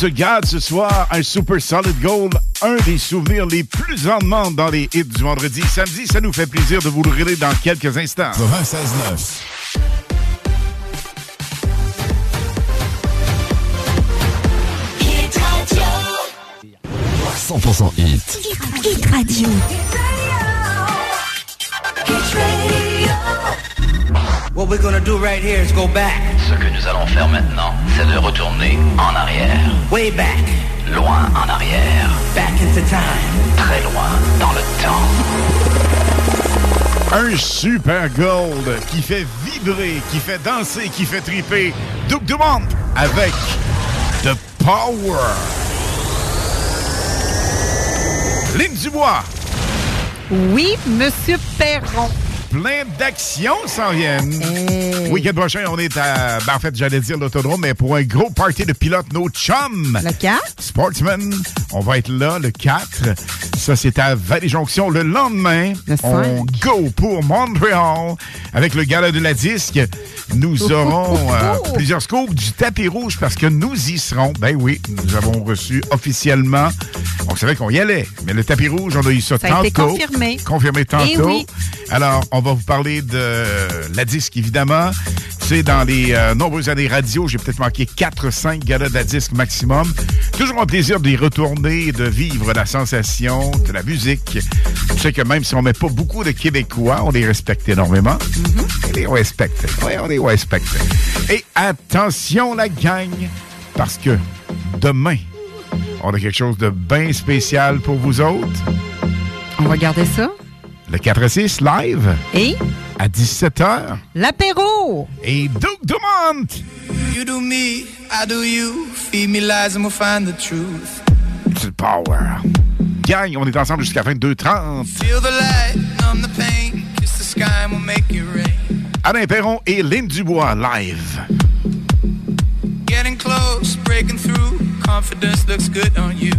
Se garde ce soir un Super Solid Gold, un des souvenirs les plus en demande dans les hits du vendredi. Samedi, ça nous fait plaisir de vous le révéler dans quelques instants. 96.9. Hit Radio. 100% hit. Hit Radio. We're gonna do right here is go back. Ce que nous allons faire maintenant, c'est de retourner en arrière. Way back. Loin en arrière. Back into time. Très loin dans le temps. Un Super Gold qui fait vibrer, qui fait danser, qui fait triper. Duke Dumont avec The Power. Ligne Dubois. Oui, Monsieur Perron. Plein d'actions s'en viennent. Week-end prochain, on est à. Ben, en fait, j'allais dire l'autodrome, mais pour un gros party de pilotes, nos chums. Le 4. Sportsman. On va être là le 4. Ça, c'est à Vallée-Jonction le lendemain. on go pour Montréal avec le gala de la disque. Nous (laughs) aurons euh, plusieurs scoops du tapis rouge parce que nous y serons. Ben oui, nous avons reçu officiellement. On savait qu'on y allait, mais le tapis rouge, on a eu ça, Ça a tantôt. été confirmé. Confirmé tantôt. Eh oui. Alors, on va vous parler de la disque, évidemment. Sais, dans les euh, nombreuses années radio, j'ai peut-être manqué 4-5 galas de disque maximum. Toujours un plaisir d'y retourner, de vivre la sensation de la musique. Je sais que même si on met pas beaucoup de Québécois, on les respecte énormément. On les respecte. Oui, on les respecte. Et attention, la gang, parce que demain, on a quelque chose de bien spécial pour vous autres. On va garder ça. Le 4-6 live. Et? À 17h. L'apéro! Et Duke Dumont! You do me, I do you. Feed me lies and we'll find the truth. C'est power. Gang, on est ensemble jusqu'à 22h30. Feel the light, numb the pain. Kiss the sky and we'll make it rain. Alain Perron et Lynn Dubois live. Getting close, breaking through. Confidence looks good on you.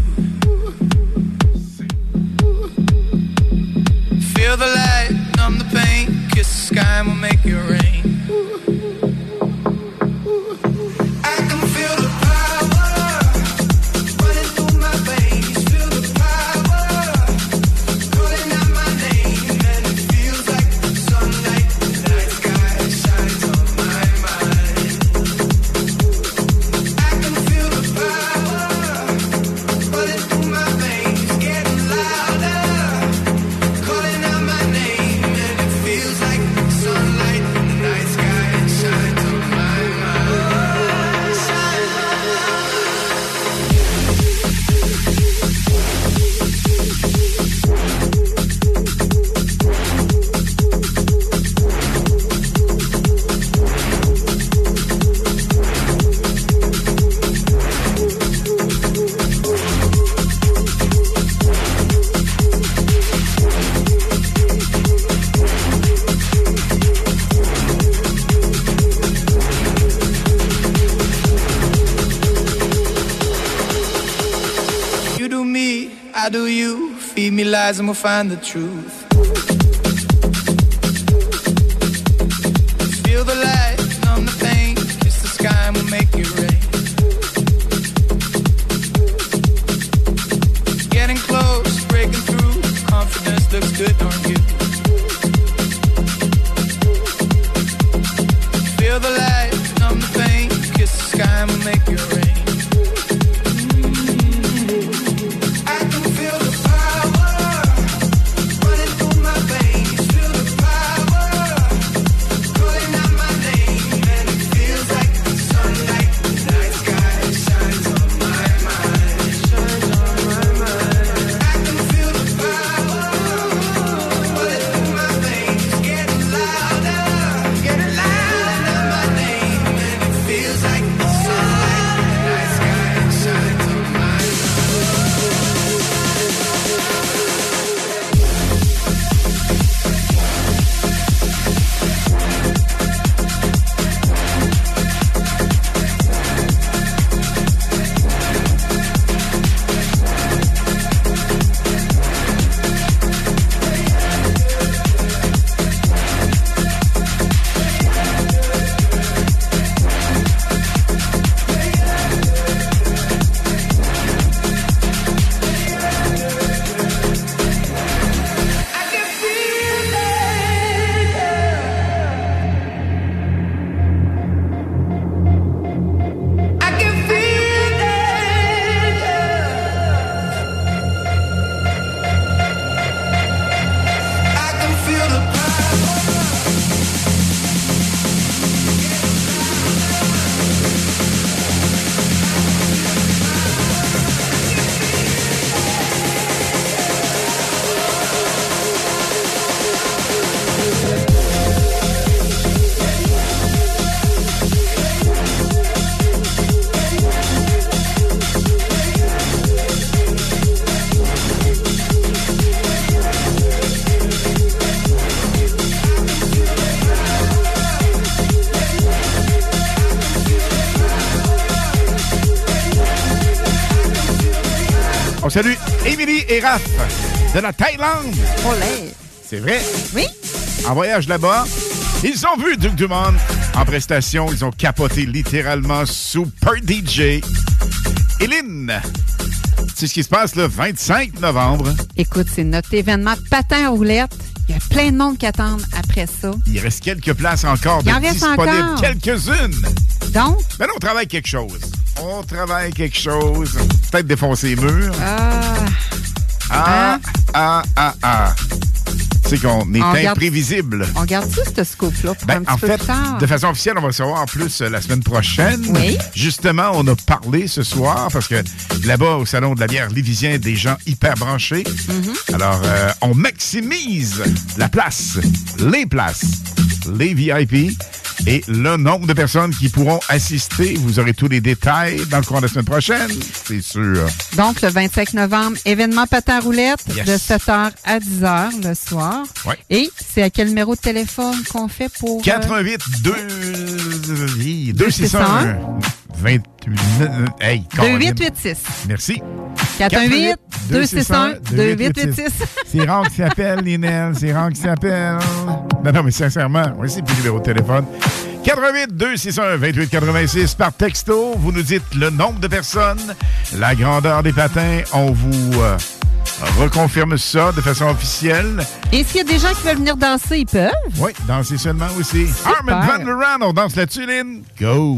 Feel the light, numb the pain. Kiss the sky and we'll make it rain. I Feed me lies and we'll find the truth. De la Thaïlande. C'est vrai? Oui. En voyage là-bas, ils ont vu Duke Dumont en prestation. Ils ont capoté littéralement Super DJ. Éline, c'est ce qui se passe le 25 novembre. Écoute, c'est notre événement patin à roulettes. Il y a plein de monde qui attendent après ça. Il reste quelques places encore Il de en reste disponibles. encore. Quelques-unes. Donc? Ben là, on travaille quelque chose. On travaille quelque chose. Peut-être défoncer les murs. Ah. Ah, ah, ah, ah. C'est qu'on est On garde- imprévisible. On garde-tu ce scoop-là pour Ben, un petit en peu fait, plus tard? de façon officielle, on va savoir en plus euh, la semaine prochaine. Oui. Justement, on a parlé ce soir parce que là-bas, au Salon de la bière Lévisien, des gens hyper branchés. Mm-hmm. Alors, euh, on maximise la place, les places, les VIP et le nombre de personnes qui pourront assister. Vous aurez tous les détails dans le cours de la semaine prochaine, c'est sûr. Donc, le 25 novembre, événement patin roulette Yes. de 7h à 10h le soir. Ouais. Et c'est à quel numéro de téléphone qu'on fait pour... euh, 88 2 261 28 Hey, Caroline. 2886. Merci. 418 261 2886. C'est Ron qui s'appelle, Linel. C'est Ron qui s'appelle. Non, non, mais sincèrement, oui, c'est plus le numéro de téléphone. 88 261 28 86 par texto. Vous nous dites le nombre de personnes, la grandeur des patins. On vous euh, reconfirme ça de façon officielle. Et s'il y a des gens qui veulent venir danser, ils peuvent. Oui, danser seulement aussi. Armin Van Raan, on danse là-dessus, Lynn. Go!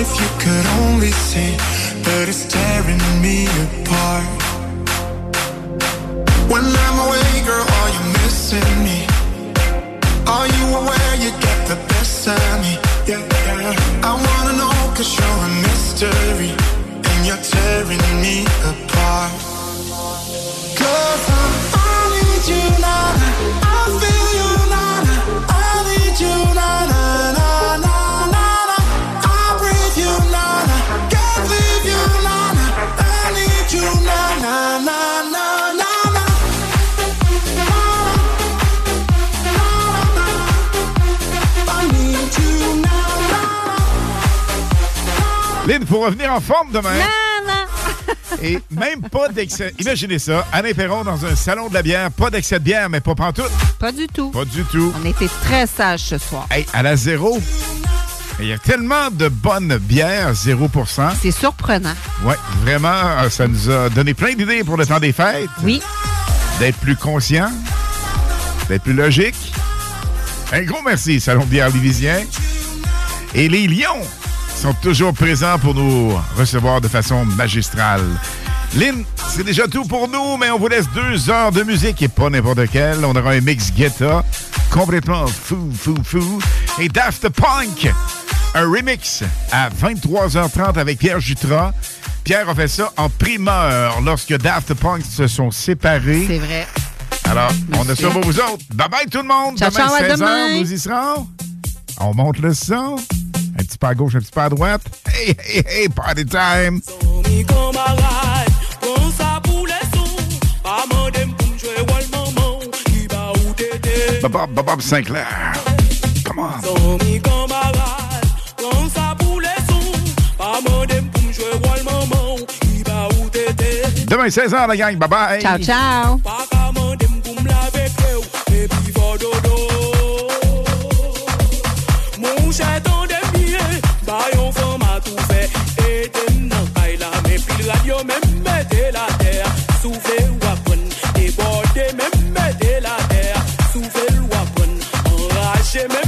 If you could only see that it's tearing me apart. When I'm away, girl, are you missing me? Are you aware you get the best of me? Yeah, yeah. I wanna know cause you're a mystery and you're tearing me apart. Cause I, I need you now. Lynn, faut revenir en forme demain. (laughs) Et même pas d'excès. Imaginez ça, Alain Perron dans un salon de la bière, pas d'excès de bière, mais pas pantoute. Pas du tout. Pas du tout. On était très sages ce soir. Hey, à la zéro, il y a tellement de bonnes bières, 0%. C'est surprenant. Ouais, vraiment, euh, ça nous a donné plein d'idées pour le temps des fêtes. Oui. D'être plus conscient, d'être plus logique. Un gros merci, Salon de bière Lévisien. Et les Lions sont toujours présents pour nous recevoir de façon magistrale. Lynn, c'est déjà tout pour nous, mais on vous laisse deux heures de musique et pas n'importe quelle. On aura un mix guetta complètement fou, fou, fou. Et Daft Punk, un remix à 23h30 avec Pierre Jutras. Pierre a fait ça en primeur lorsque Daft Punk se sont séparés. C'est vrai. Alors, on a ça pour vous autres. Bye bye tout le monde. Ciao, demain, ciao, à 16h, demain. nous y serons. On monte le son. Un petit pas à gauche, un petit pas à droite. Hey, hey, hey, party time. Bob, Bob, Bob Sinclair. Come on. Demain, 16h, la gang. Bye bye. Ciao, ciao. Mettez la terre. Soufflez ou apprenne. Débordez même mettez la terre. Soufflez ou apprenne. Enragez même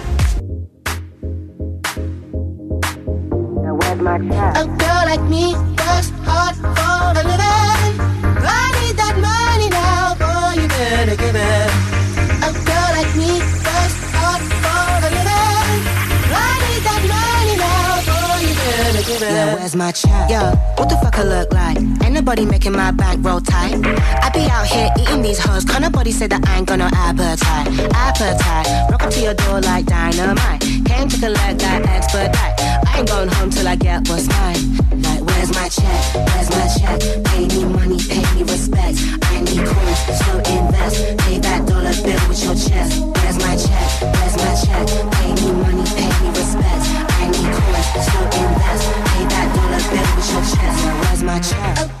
nobody making my bank roll tight. I be out here eating these hoes. Can't nobody say that I ain't got no appetite. Appetite, rock up to your door like dynamite. Came to collect that expedite. I ain't going home till I get what's mine. Like, where's my check? Where's my check? Pay me money, pay me respect. I need coins, so invest. Pay that dollar bill with your chest. Where's my check? Where's my check? Pay me money, pay me respect. I need coins, so invest. Pay that dollar bill with your chest. Where's my check?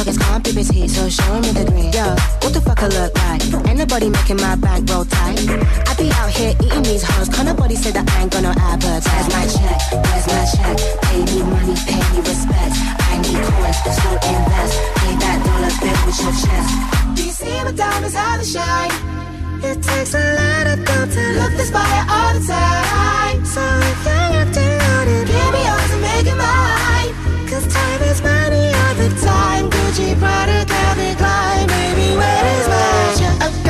Can't be busy, so show me the green. Yo, what the fuck I look like? Ain't nobody making my bank roll tight. I be out here eating these hoes, can't nobody say that I ain't got no. Where's my check? Where's my check? Pay me money, pay me respect. I need coins, so invest. Pay that dollar bill with your chest. Do you see my diamonds how they shine? It takes a lot of dough to look this fire all the time. So if you're acting on it, give me yours and make it mine. Time. Gucci, Prada, Calvin Klein. Where is my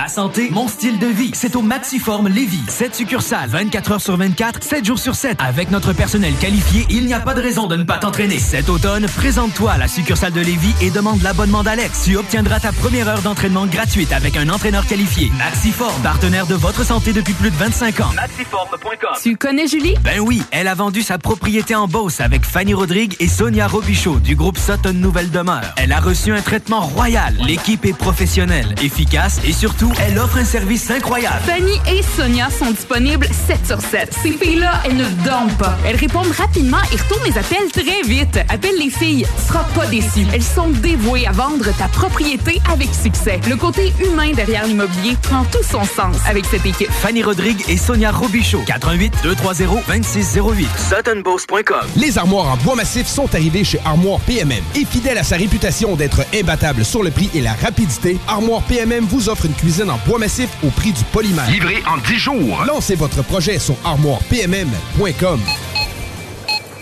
Ma santé, mon style de vie, c'est au Maxiform Lévis. 7 succursales, 24 heures sur 24, 7 jours sur 7. Avec notre personnel qualifié, il n'y a pas de raison de ne pas t'entraîner. Cet automne, présente-toi à la succursale de Lévis et demande l'abonnement d'Alex. Tu obtiendras ta première heure d'entraînement gratuite avec un entraîneur qualifié. Maxiform, partenaire de votre santé depuis plus de 25 ans. Maxiform.com. Tu connais Julie? Ben oui, elle a vendu sa propriété en Beauce avec Fanny Rodrigue et Sonia Robichaud du groupe Sutton Nouvelle Demeure. Elle a reçu un traitement royal. L'équipe est professionnelle, efficace et surtout, elle offre un service incroyable. Fanny et Sonia sont disponibles 7 sur 7. Ces filles-là, elles ne dorment pas. Elles répondent rapidement et retournent les appels très vite. Appelle les filles, tu seras pas déçu. Elles sont dévouées à vendre ta propriété avec succès. Le côté humain derrière l'immobilier prend tout son sens avec cette équipe. Fanny Rodrigue et Sonia Robichaud. 88 230 2608. SuttonBoss.com. Les armoires en bois massif sont arrivées chez Armoire PMM. Et fidèle à sa réputation d'être imbattable sur le prix et la rapidité, Armoire PMM vous offre une cuisine en bois massif au prix du polymère. Livré en 10 jours. Lancez votre projet sur armoirepmm.com.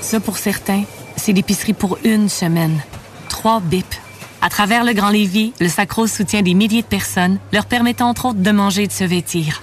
Ça, pour certains, c'est l'épicerie pour une semaine. Trois bips. À travers le Grand Lévis, le Sacro soutient des milliers de personnes, leur permettant entre autres de manger et de se vêtir.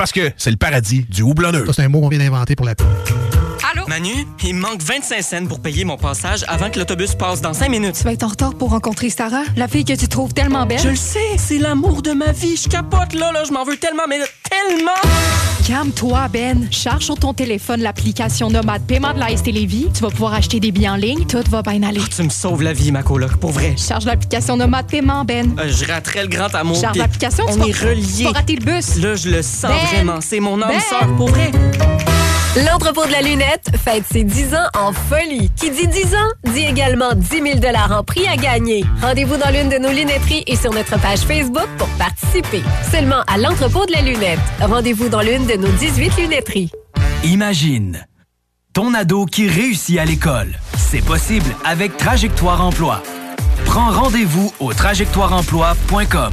parce que c'est le paradis du houblonneux. Ça, c'est un mot qu'on vient d'inventer pour la pub. Allô? Manu, il me manque 25 cents pour payer mon passage avant que l'autobus passe dans 5 minutes. Tu vas être en retard pour rencontrer Sarah, la fille que tu trouves tellement belle. Je le sais, c'est l'amour de ma vie. Je capote là, là, je m'en veux tellement, mais tellement! Calme-toi, Ben. Charge sur ton téléphone l'application Nomade Paiement de la ST Lévis. Tu vas pouvoir acheter des billets en ligne. Tout va bien aller. Tu me sauves la vie, ma coloc, pour vrai. Charge l'application Nomade Paiement, Ben. Euh, je raterais le grand amour. Charge l'application, tu On vas- tu vas rater le bus. Là, je le sens Ben! Vraiment. C'est mon âme Ben! sœur, pour vrai. L'entrepôt de la lunette fête ses 10 ans en folie. Qui dit 10 ans, dit également 10 000 en prix à gagner. Rendez-vous dans l'une de nos lunetteries et sur notre page Facebook pour participer. Seulement à l'entrepôt de la lunette. Rendez-vous dans l'une de nos 18 lunetteries. Imagine ton ado qui réussit à l'école. C'est possible avec Trajectoire Emploi. Prends rendez-vous au trajectoireemploi.com.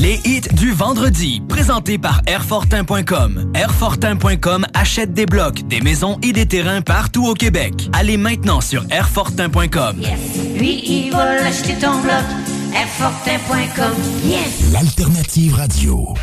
Neige. 581 986 3443. Les hits du vendredi, présentés par Airfortin.com. Airfortin.com achète des blocs, des maisons et des terrains partout au Québec. Allez maintenant sur Airfortin.com. Va acheter ton bloc. Airfortin.com. Yes! L'alternative radio.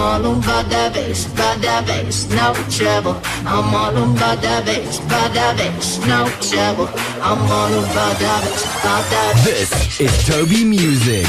All on by that bass, by that bass, no trouble. I'm all on by that bass, by that bass, no trouble. I'm all on by that bass, by that bass. This is Toby Music.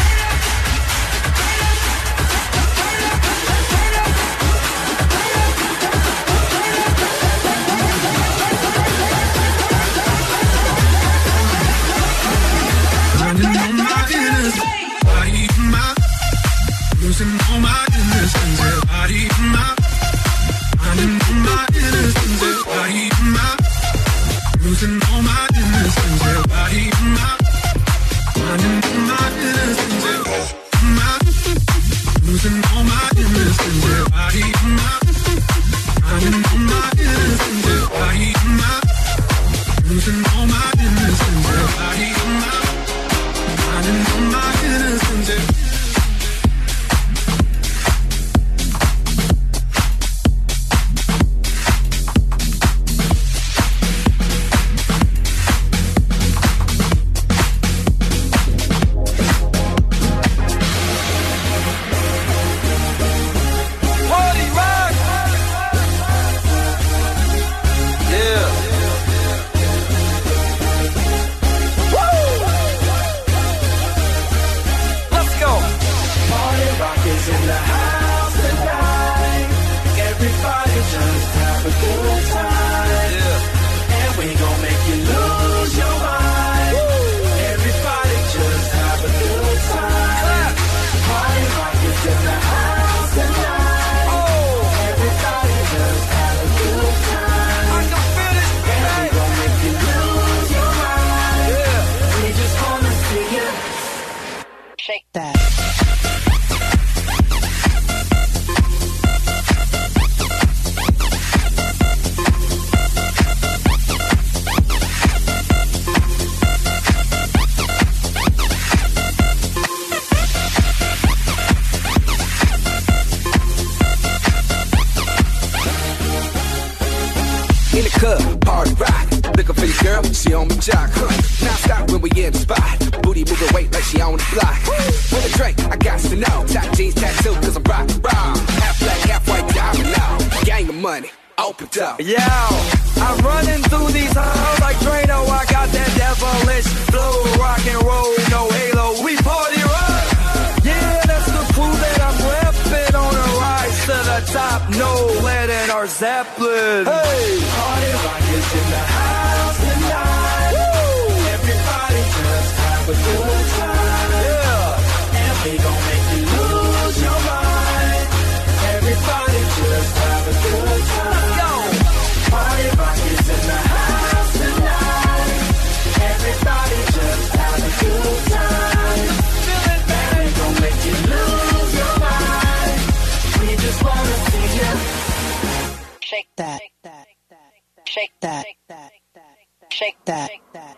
Shake that. Shake that.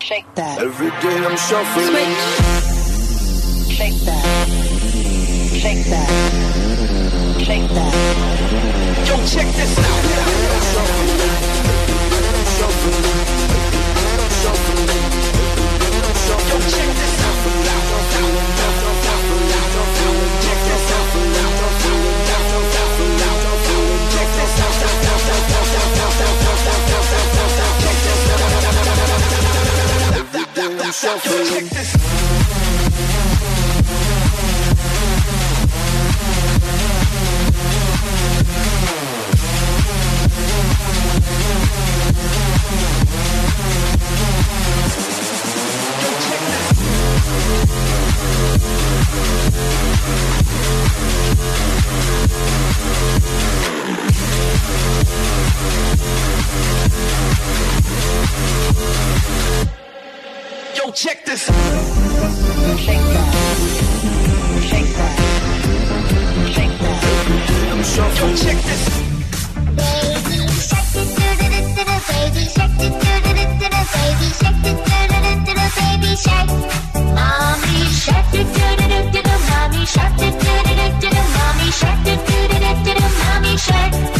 Shake that. Every day I'm shuffling. Switch. Shake that. Shake that. Shake that. Yo, check this out. myself Yo, check this yo, check this. Shake that. Shake that. Shake that. I'm. Yo, check this. Baby, shake baby, shake baby, shake baby, shake. Mommy, shake mommy, shake mommy, shake mommy, shake.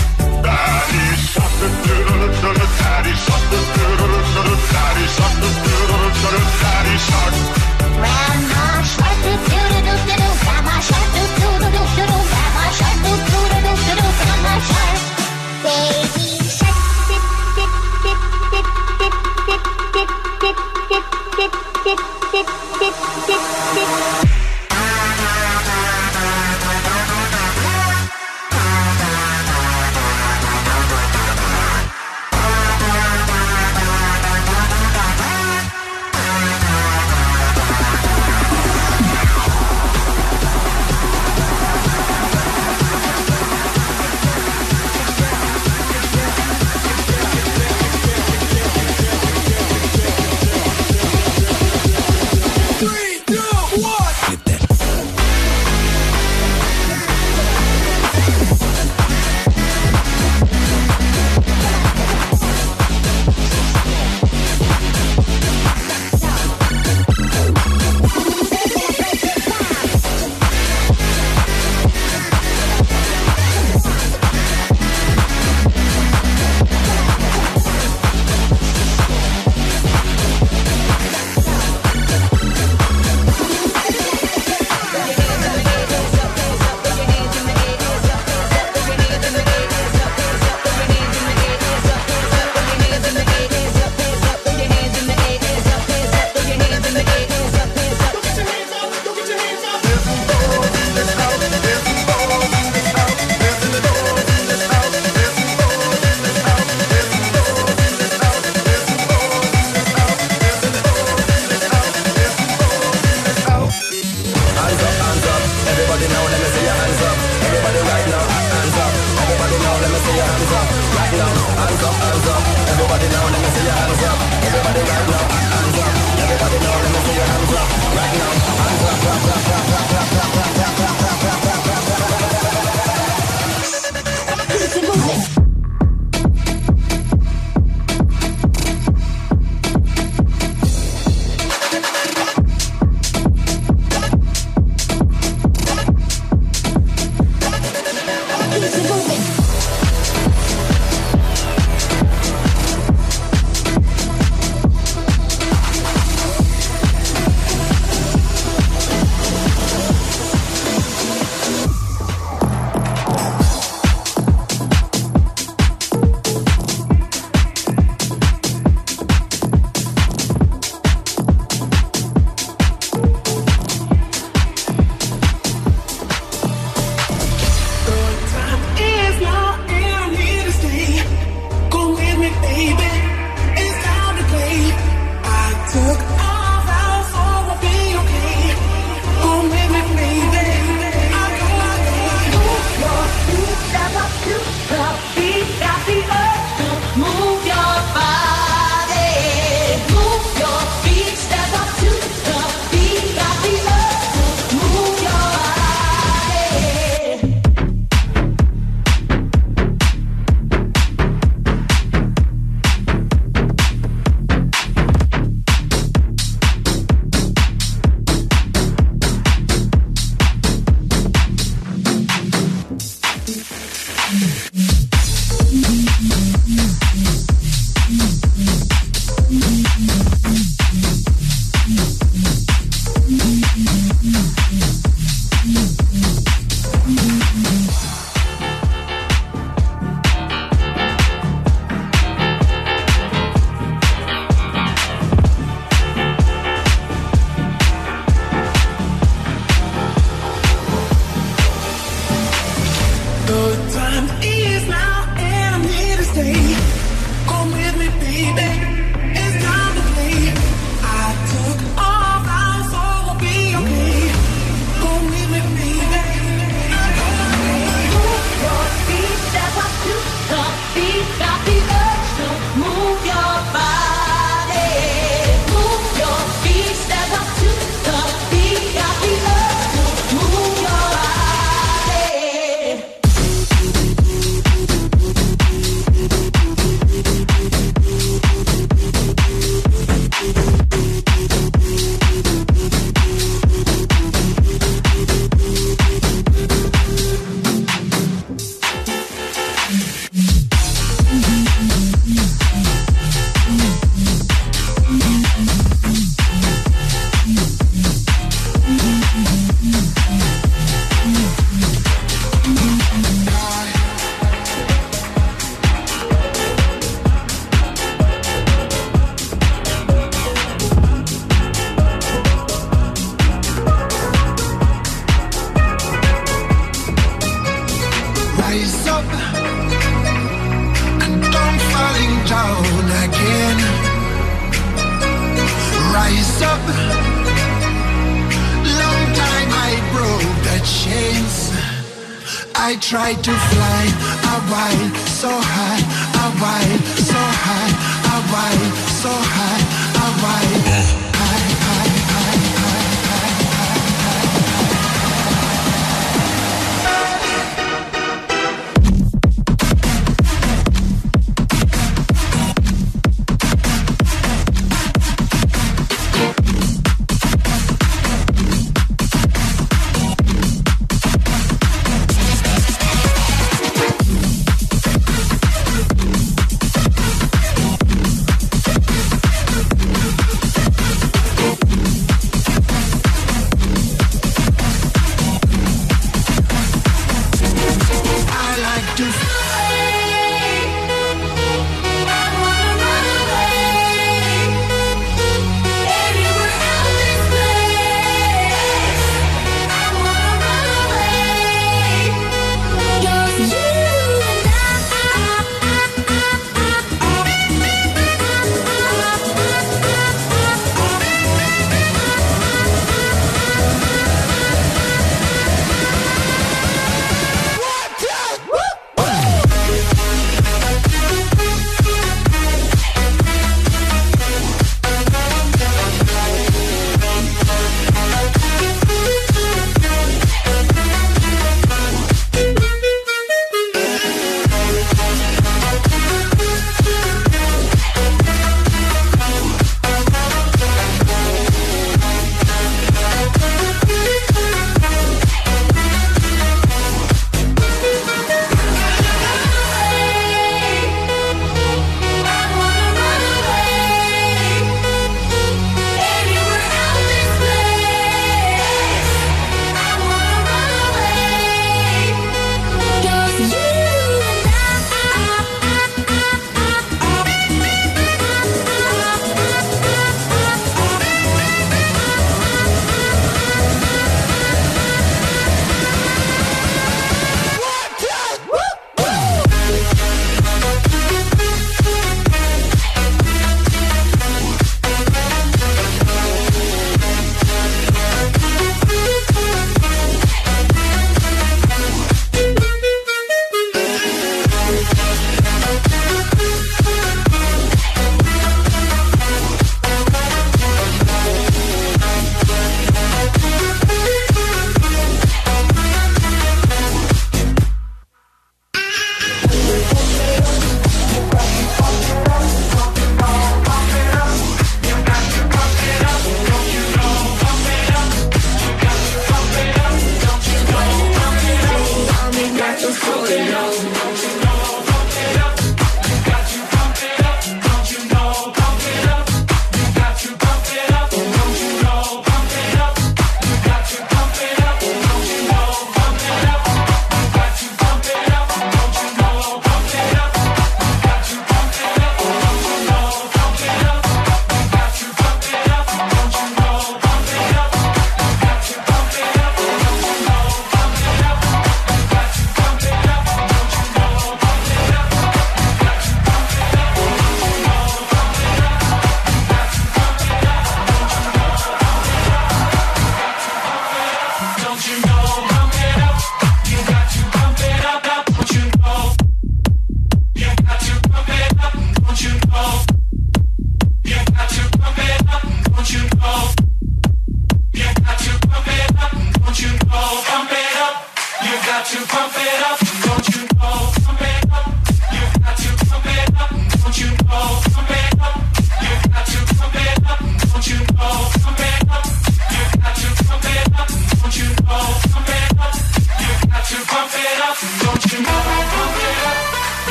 I ride so high, I ride so high, I ride so high, I ride.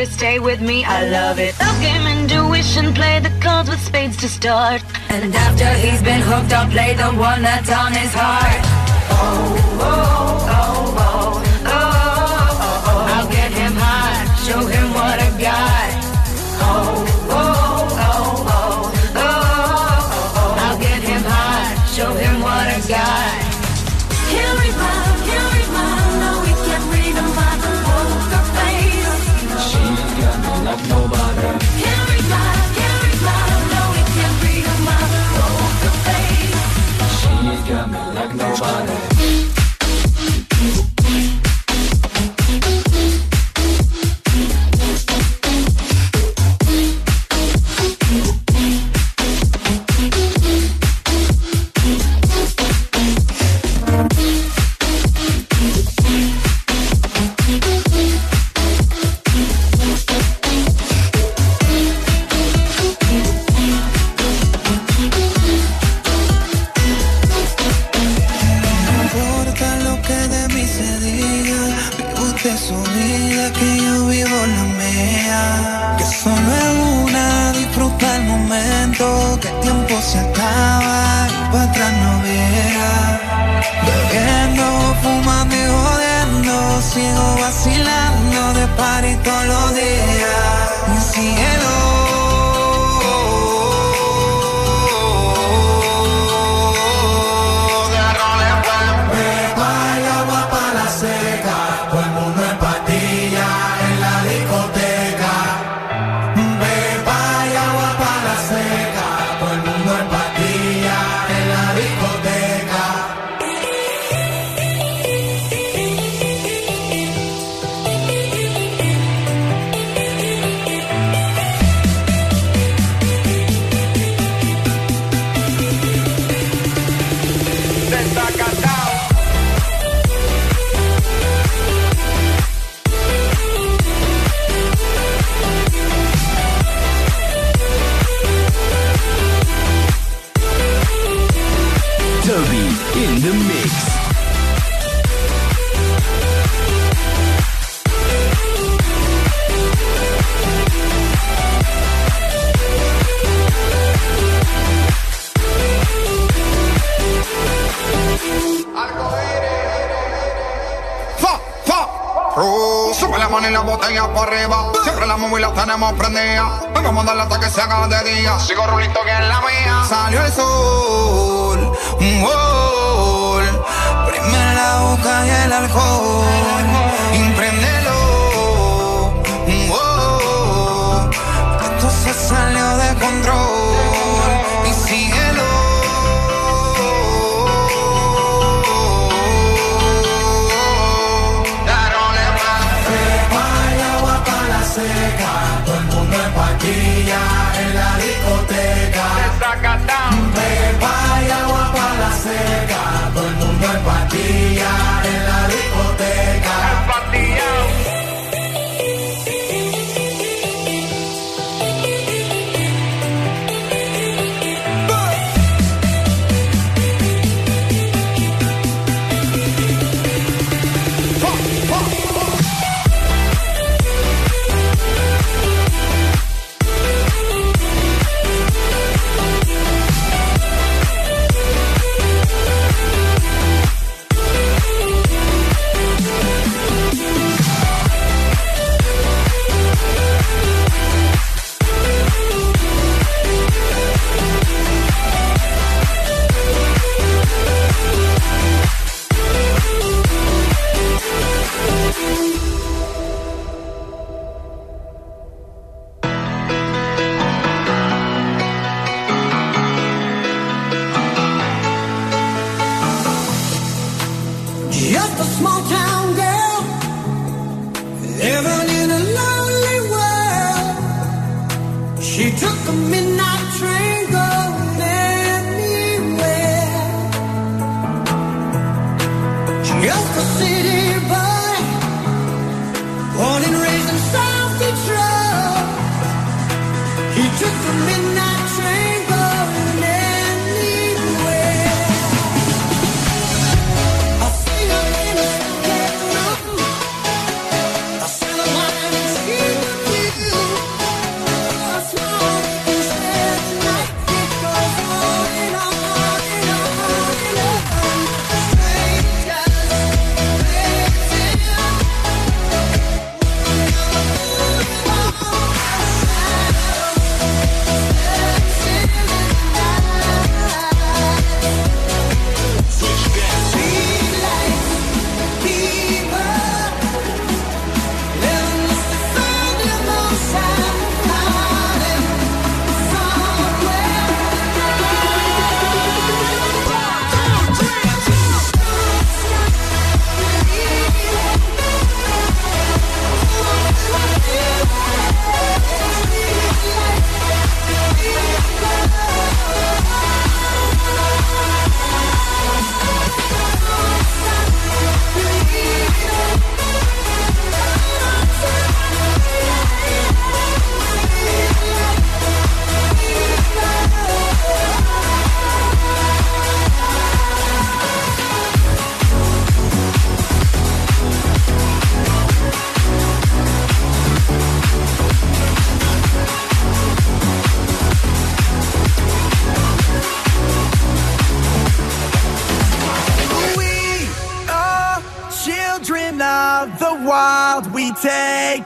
baby, stay with me, I love it. Love game intuition, play the cards with spades to start. And after he's been hooked, I'll play the one that's on his heart. Oh, oh. oh. y la botella para arriba. Siempre la móvil la tenemos prendida. Vamos a darle hasta que se haga de día. Sigo rulito que es la mía. Salió el sol, un gol. Primero la boca y el alcohol. taquilla, en la discoteca. Me vaya agua para la seca. Todo el mundo en patilla, en la discoteca.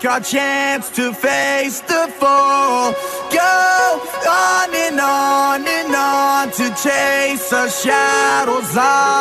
Our chance to face the fall. Go on and on and on to chase our shadows. Off.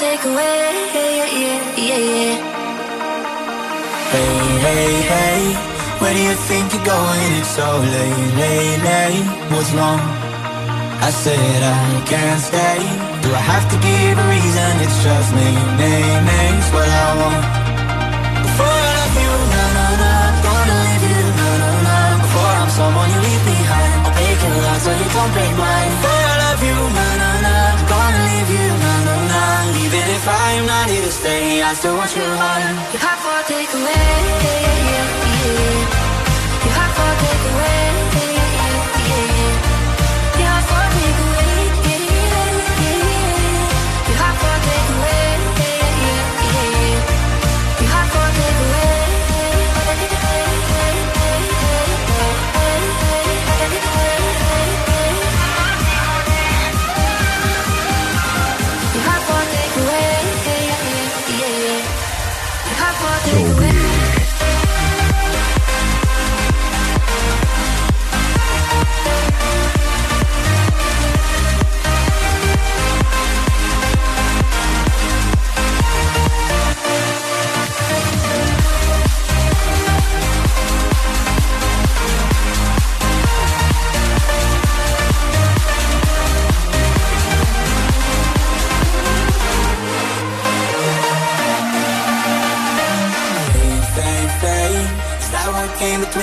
You away. takeaway, yeah, yeah, yeah, yeah. Hey, hey, hey, where do you think you're going? It's so late, late, late. What's wrong? I said I can't stay. Do I have to give a reason? It's just me, me, me's what I want. Before I love you, no, no, no, gonna leave you, no, no, no. Before I'm someone you leave behind, I'll break your heart so you don't break mine. Even if I'm not here to stay, I still want your heart. You hot for takeaway, yeah,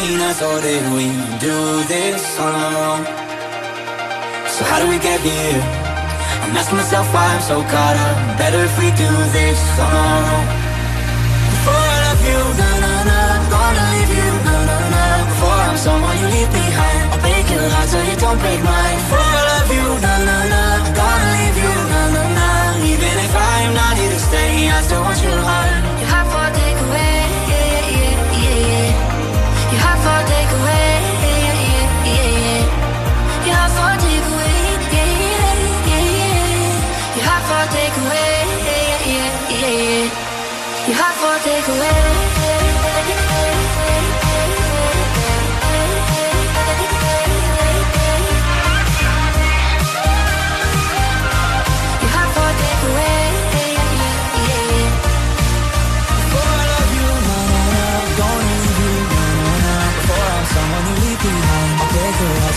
between us, or did we do this on our own? So how do we get here? I'm asking myself why I'm so caught up. Better if we do this on our own. Before I love you, no, no, no, gonna leave you, no, no, no. Before I'm someone you leave behind, I'll break your heart so you don't break mine. Before I love you, no, no, no, gonna leave you, no, no, no. Even if I'm not here to stay, I still want your heart.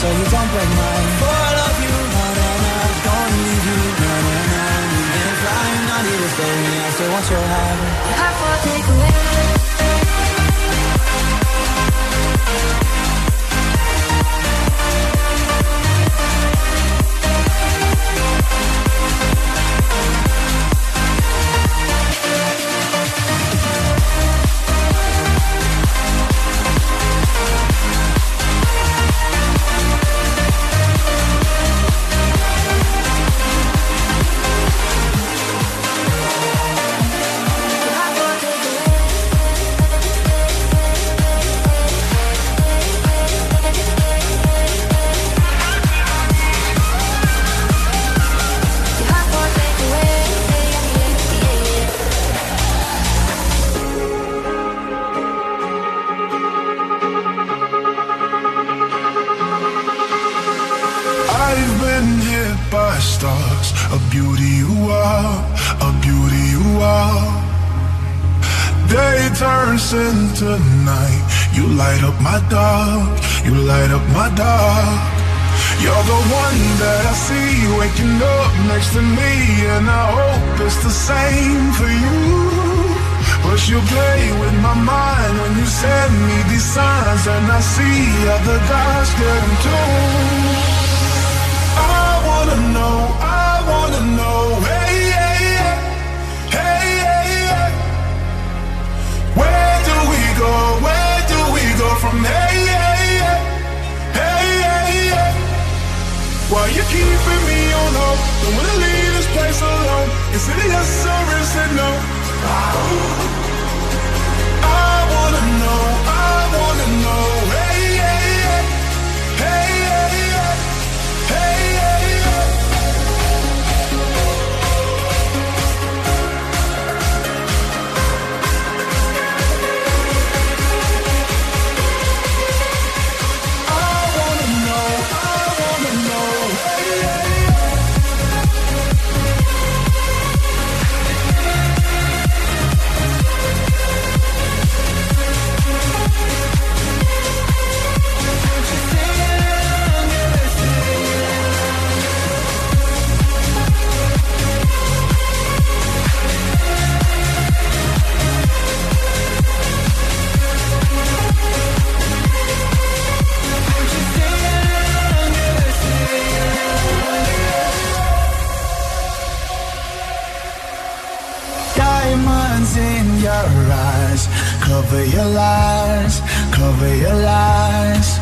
So you don't break mine. Before I love you, no, no, no, gonna leave you, no, no, no. Even if I'm not here to stay, I still want your heart. You hot next to me, and I hope it's the same for you. But you play with my mind when you send me these signs, and I see other guys get them too. I wanna know, I wanna know, hey, hey, hey, hey, hey, hey. Where do we go? Where do we go from hey, hey, hey, hey, hey, hey? Why you keeping me on hold? Don't wanna leave this place alone. Is it a yes or is it no? I cover your lies, cover your lies.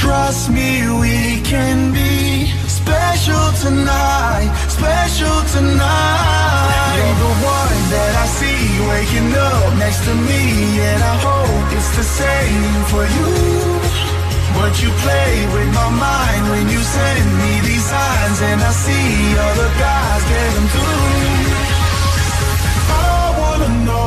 Trust me, we can be special tonight, special tonight. You're the one that I see waking up next to me, and I hope it's the same for you. But you play with my mind when you send me these signs, and I see other guys get them too. I wanna know,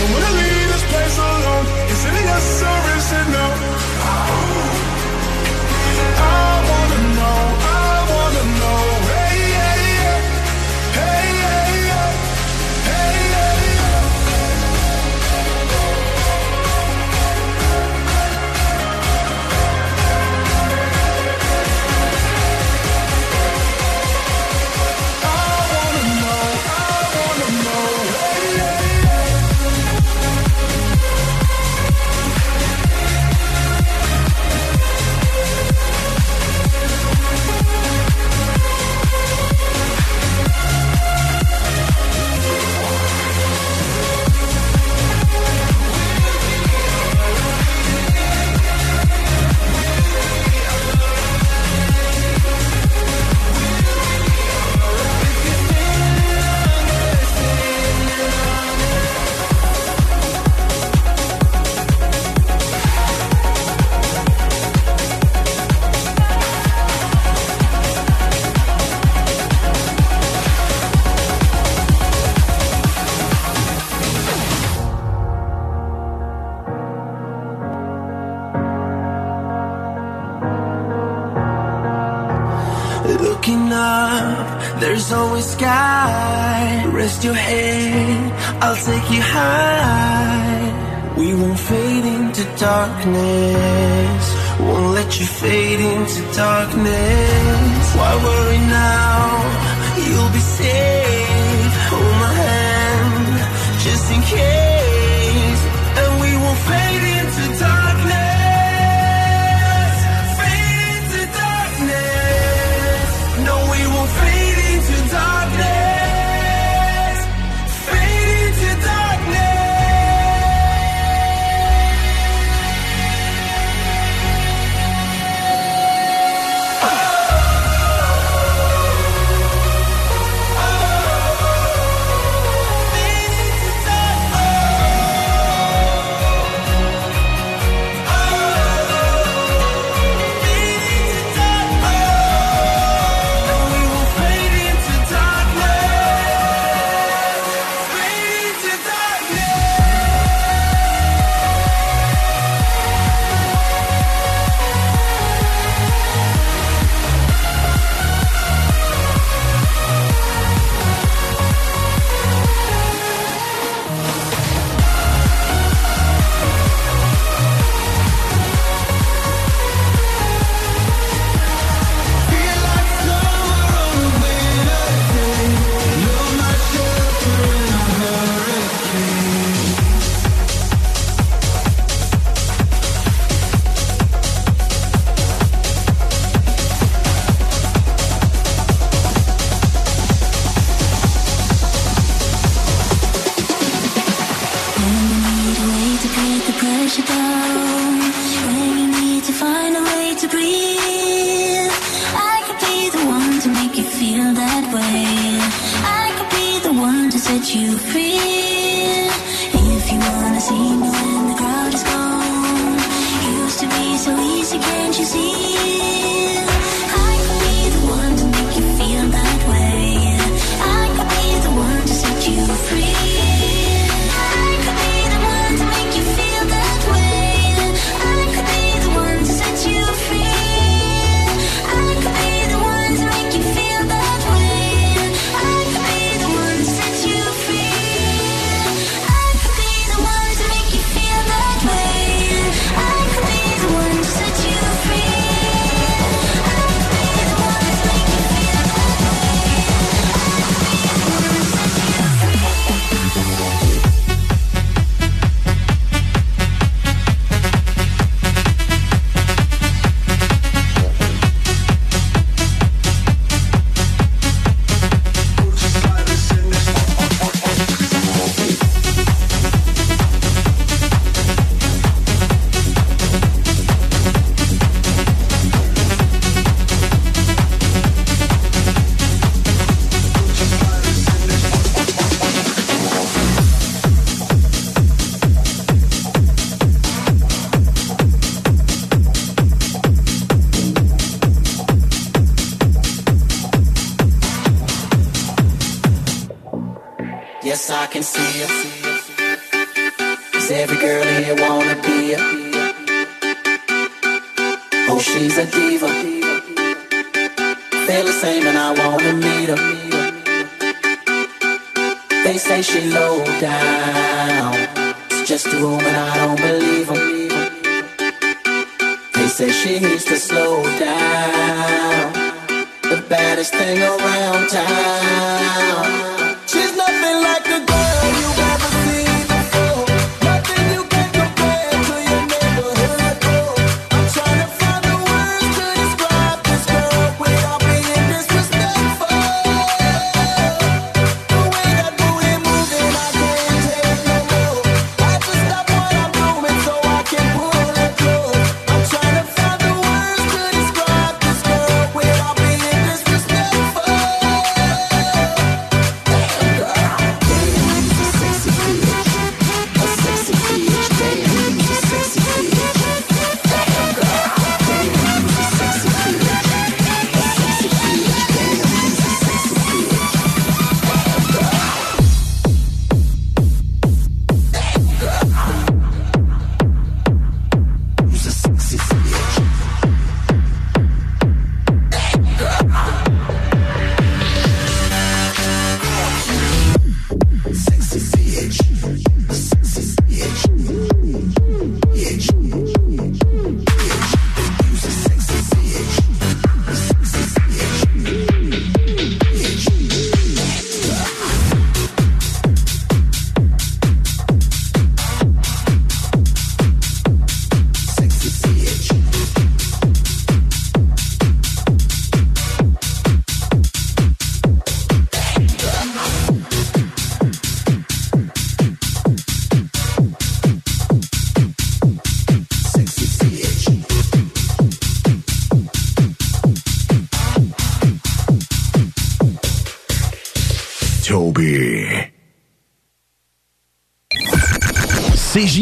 Don't wanna leave this place alone. Is it a yes or is it no? There's always sky. Rest your head, I'll take you high. We won't fade into darkness. Won't let you fade into darkness. Why worry now? You'll be safe.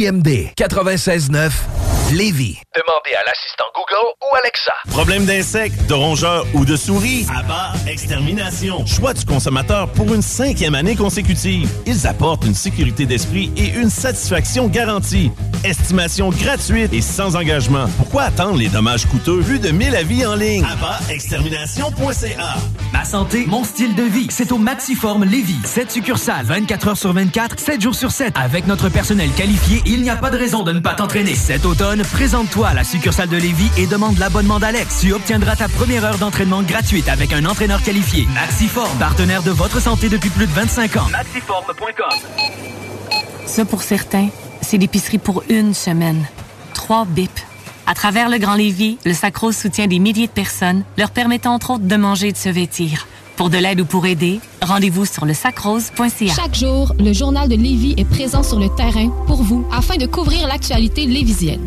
CJMD 96.9 Lévis. Demandez à l'assistant Google ou Alexa. Problème d'insectes, de rongeurs ou de souris? Abba Extermination. Choix du consommateur pour une cinquième année consécutive. Ils apportent une sécurité d'esprit et une satisfaction garantie. Estimation gratuite et sans engagement. Pourquoi attendre les dommages coûteux vu de 1000 avis en ligne? AbbaExtermination.ca Ma santé, mon style de vie, c'est au Maxiform Lévis. 7 succursales, 24 heures sur 24, 7 jours sur 7. Avec notre personnel qualifié, il n'y a pas de raison de ne pas t'entraîner. Cet automne, présente-toi à la succursale de Lévis et demande l'abonnement d'Alex. Tu obtiendras ta première heure d'entraînement gratuite avec un entraîneur qualifié. Maxiform, partenaire de votre santé depuis plus de 25 ans. Maxiform.com Ça, pour certains, c'est l'épicerie pour une semaine. Trois bips. À travers le Grand Lévis, le Sacrose soutient des milliers de personnes, leur permettant entre autres de manger et de se vêtir. Pour de l'aide ou pour aider, rendez-vous sur le sacrose.ca. Chaque jour, le journal de Lévis est présent sur le terrain pour vous afin de couvrir l'actualité lévisienne.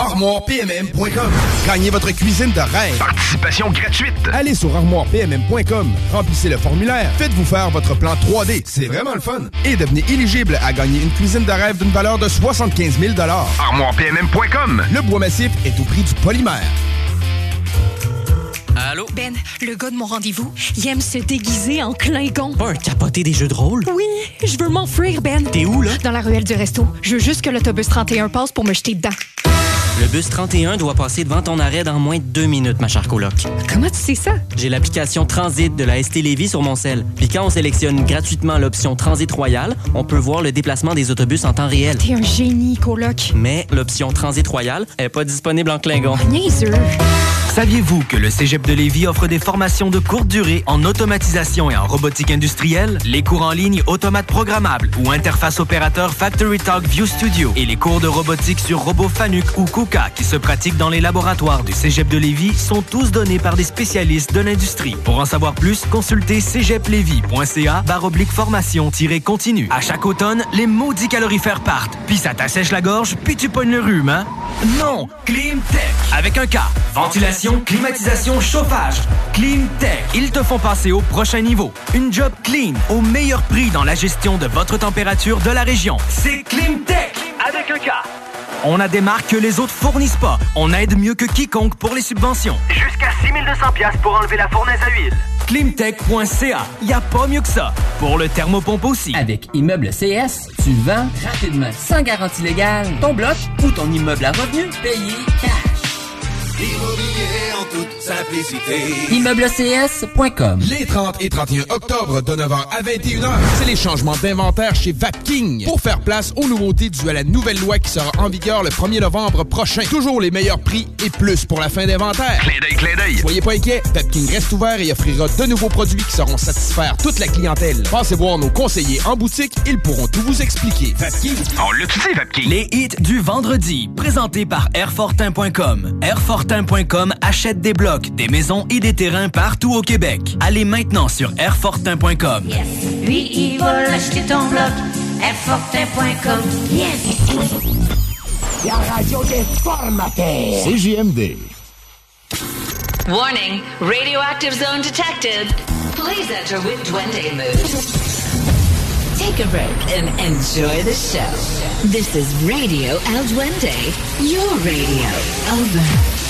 ArmoirePMM.com. Gagnez votre cuisine de rêve. Participation gratuite. Allez sur ArmoirePMM.com. Remplissez le formulaire. Faites-vous faire votre plan 3D. C'est vraiment le fun. Et devenez éligible à gagner une cuisine de rêve d'une valeur de 75 000 ArmoirePMM.com. Le bois massif est au prix du polymère. Allô? Ben, le gars de mon rendez-vous, il aime se déguiser en Klingon. Pas un capoté des jeux de rôle? Oui, je veux m'enfuir, Ben. T'es où, là? Dans la ruelle du resto. Je veux juste que l'autobus 31 passe pour me jeter dedans. Le bus 31 doit passer devant ton arrêt dans moins de deux minutes, ma chère coloc. Comment tu sais ça? J'ai l'application Transit de la ST Lévis sur mon sel. Puis quand on sélectionne gratuitement l'option Transit Royal, on peut voir le déplacement des autobus en temps réel. T'es un génie, coloc. Mais l'option Transit Royal est pas disponible en Klingon. Niaiseux. Saviez-vous que le Cégep de Lévis offre des formations de courte durée en automatisation et en robotique industrielle, les cours en ligne automates programmables ou interface opérateur Factory Talk View Studio et les cours de robotique sur robot Fanuc ou KUKA qui se pratiquent dans les laboratoires du Cégep de Lévis sont tous donnés par des spécialistes de l'industrie. Pour en savoir plus, consultez cégeplevis.ca baroblique formation-continue. À chaque automne, les maudits calorifères partent, puis ça t'assèche la gorge, puis tu pognes le rhume, hein? Non! Clean Tech avec un K. Ventilation, climatisation, chauffage. Clean Tech. Ils te font passer au prochain niveau. Une job clean, au meilleur prix dans la gestion de votre température de la région. C'est Clean Tech avec un K. On a des marques que les autres fournissent pas. On aide mieux que quiconque pour les subventions. Jusqu'à 6200 pièces pour enlever la fournaise à huile. Climtech.ca. Y a pas mieux que ça. Pour le thermopompe aussi. Avec Immeuble CS, tu vends rapidement, sans garantie légale, ton bloc ou ton immeuble à revenu payé cash. Immobilier en toute simplicité. ImmeubleCS.com Les 30 et 31 octobre de 9h à 21h, c'est les changements d'inventaire chez Vapking pour faire place aux nouveautés dues à la nouvelle loi qui sera en vigueur le 1er novembre prochain. Toujours les meilleurs prix et plus pour la fin d'inventaire. Clin d'œil, clin d'œil. Soyez pas inquiets, Vapking reste ouvert et offrira de nouveaux produits qui sauront satisfaire toute la clientèle. Passez voir nos conseillers en boutique, ils pourront tout vous expliquer. Vapking. On l'utilise, Vapking? Les hits du vendredi, présentés par Airfortin.com. Airfortin.com achète des blocs, des maisons et des terrains partout au Québec. Allez maintenant sur Airfortin.com. Lui, il va l'acheter ton bloc. Airfortin.com. Yes! La radio des formateurs. CJMD. Warning, radioactive zone detected. Please enter with Duende mood. Take a break and enjoy the show. This is Radio El Duende, your radio. Over.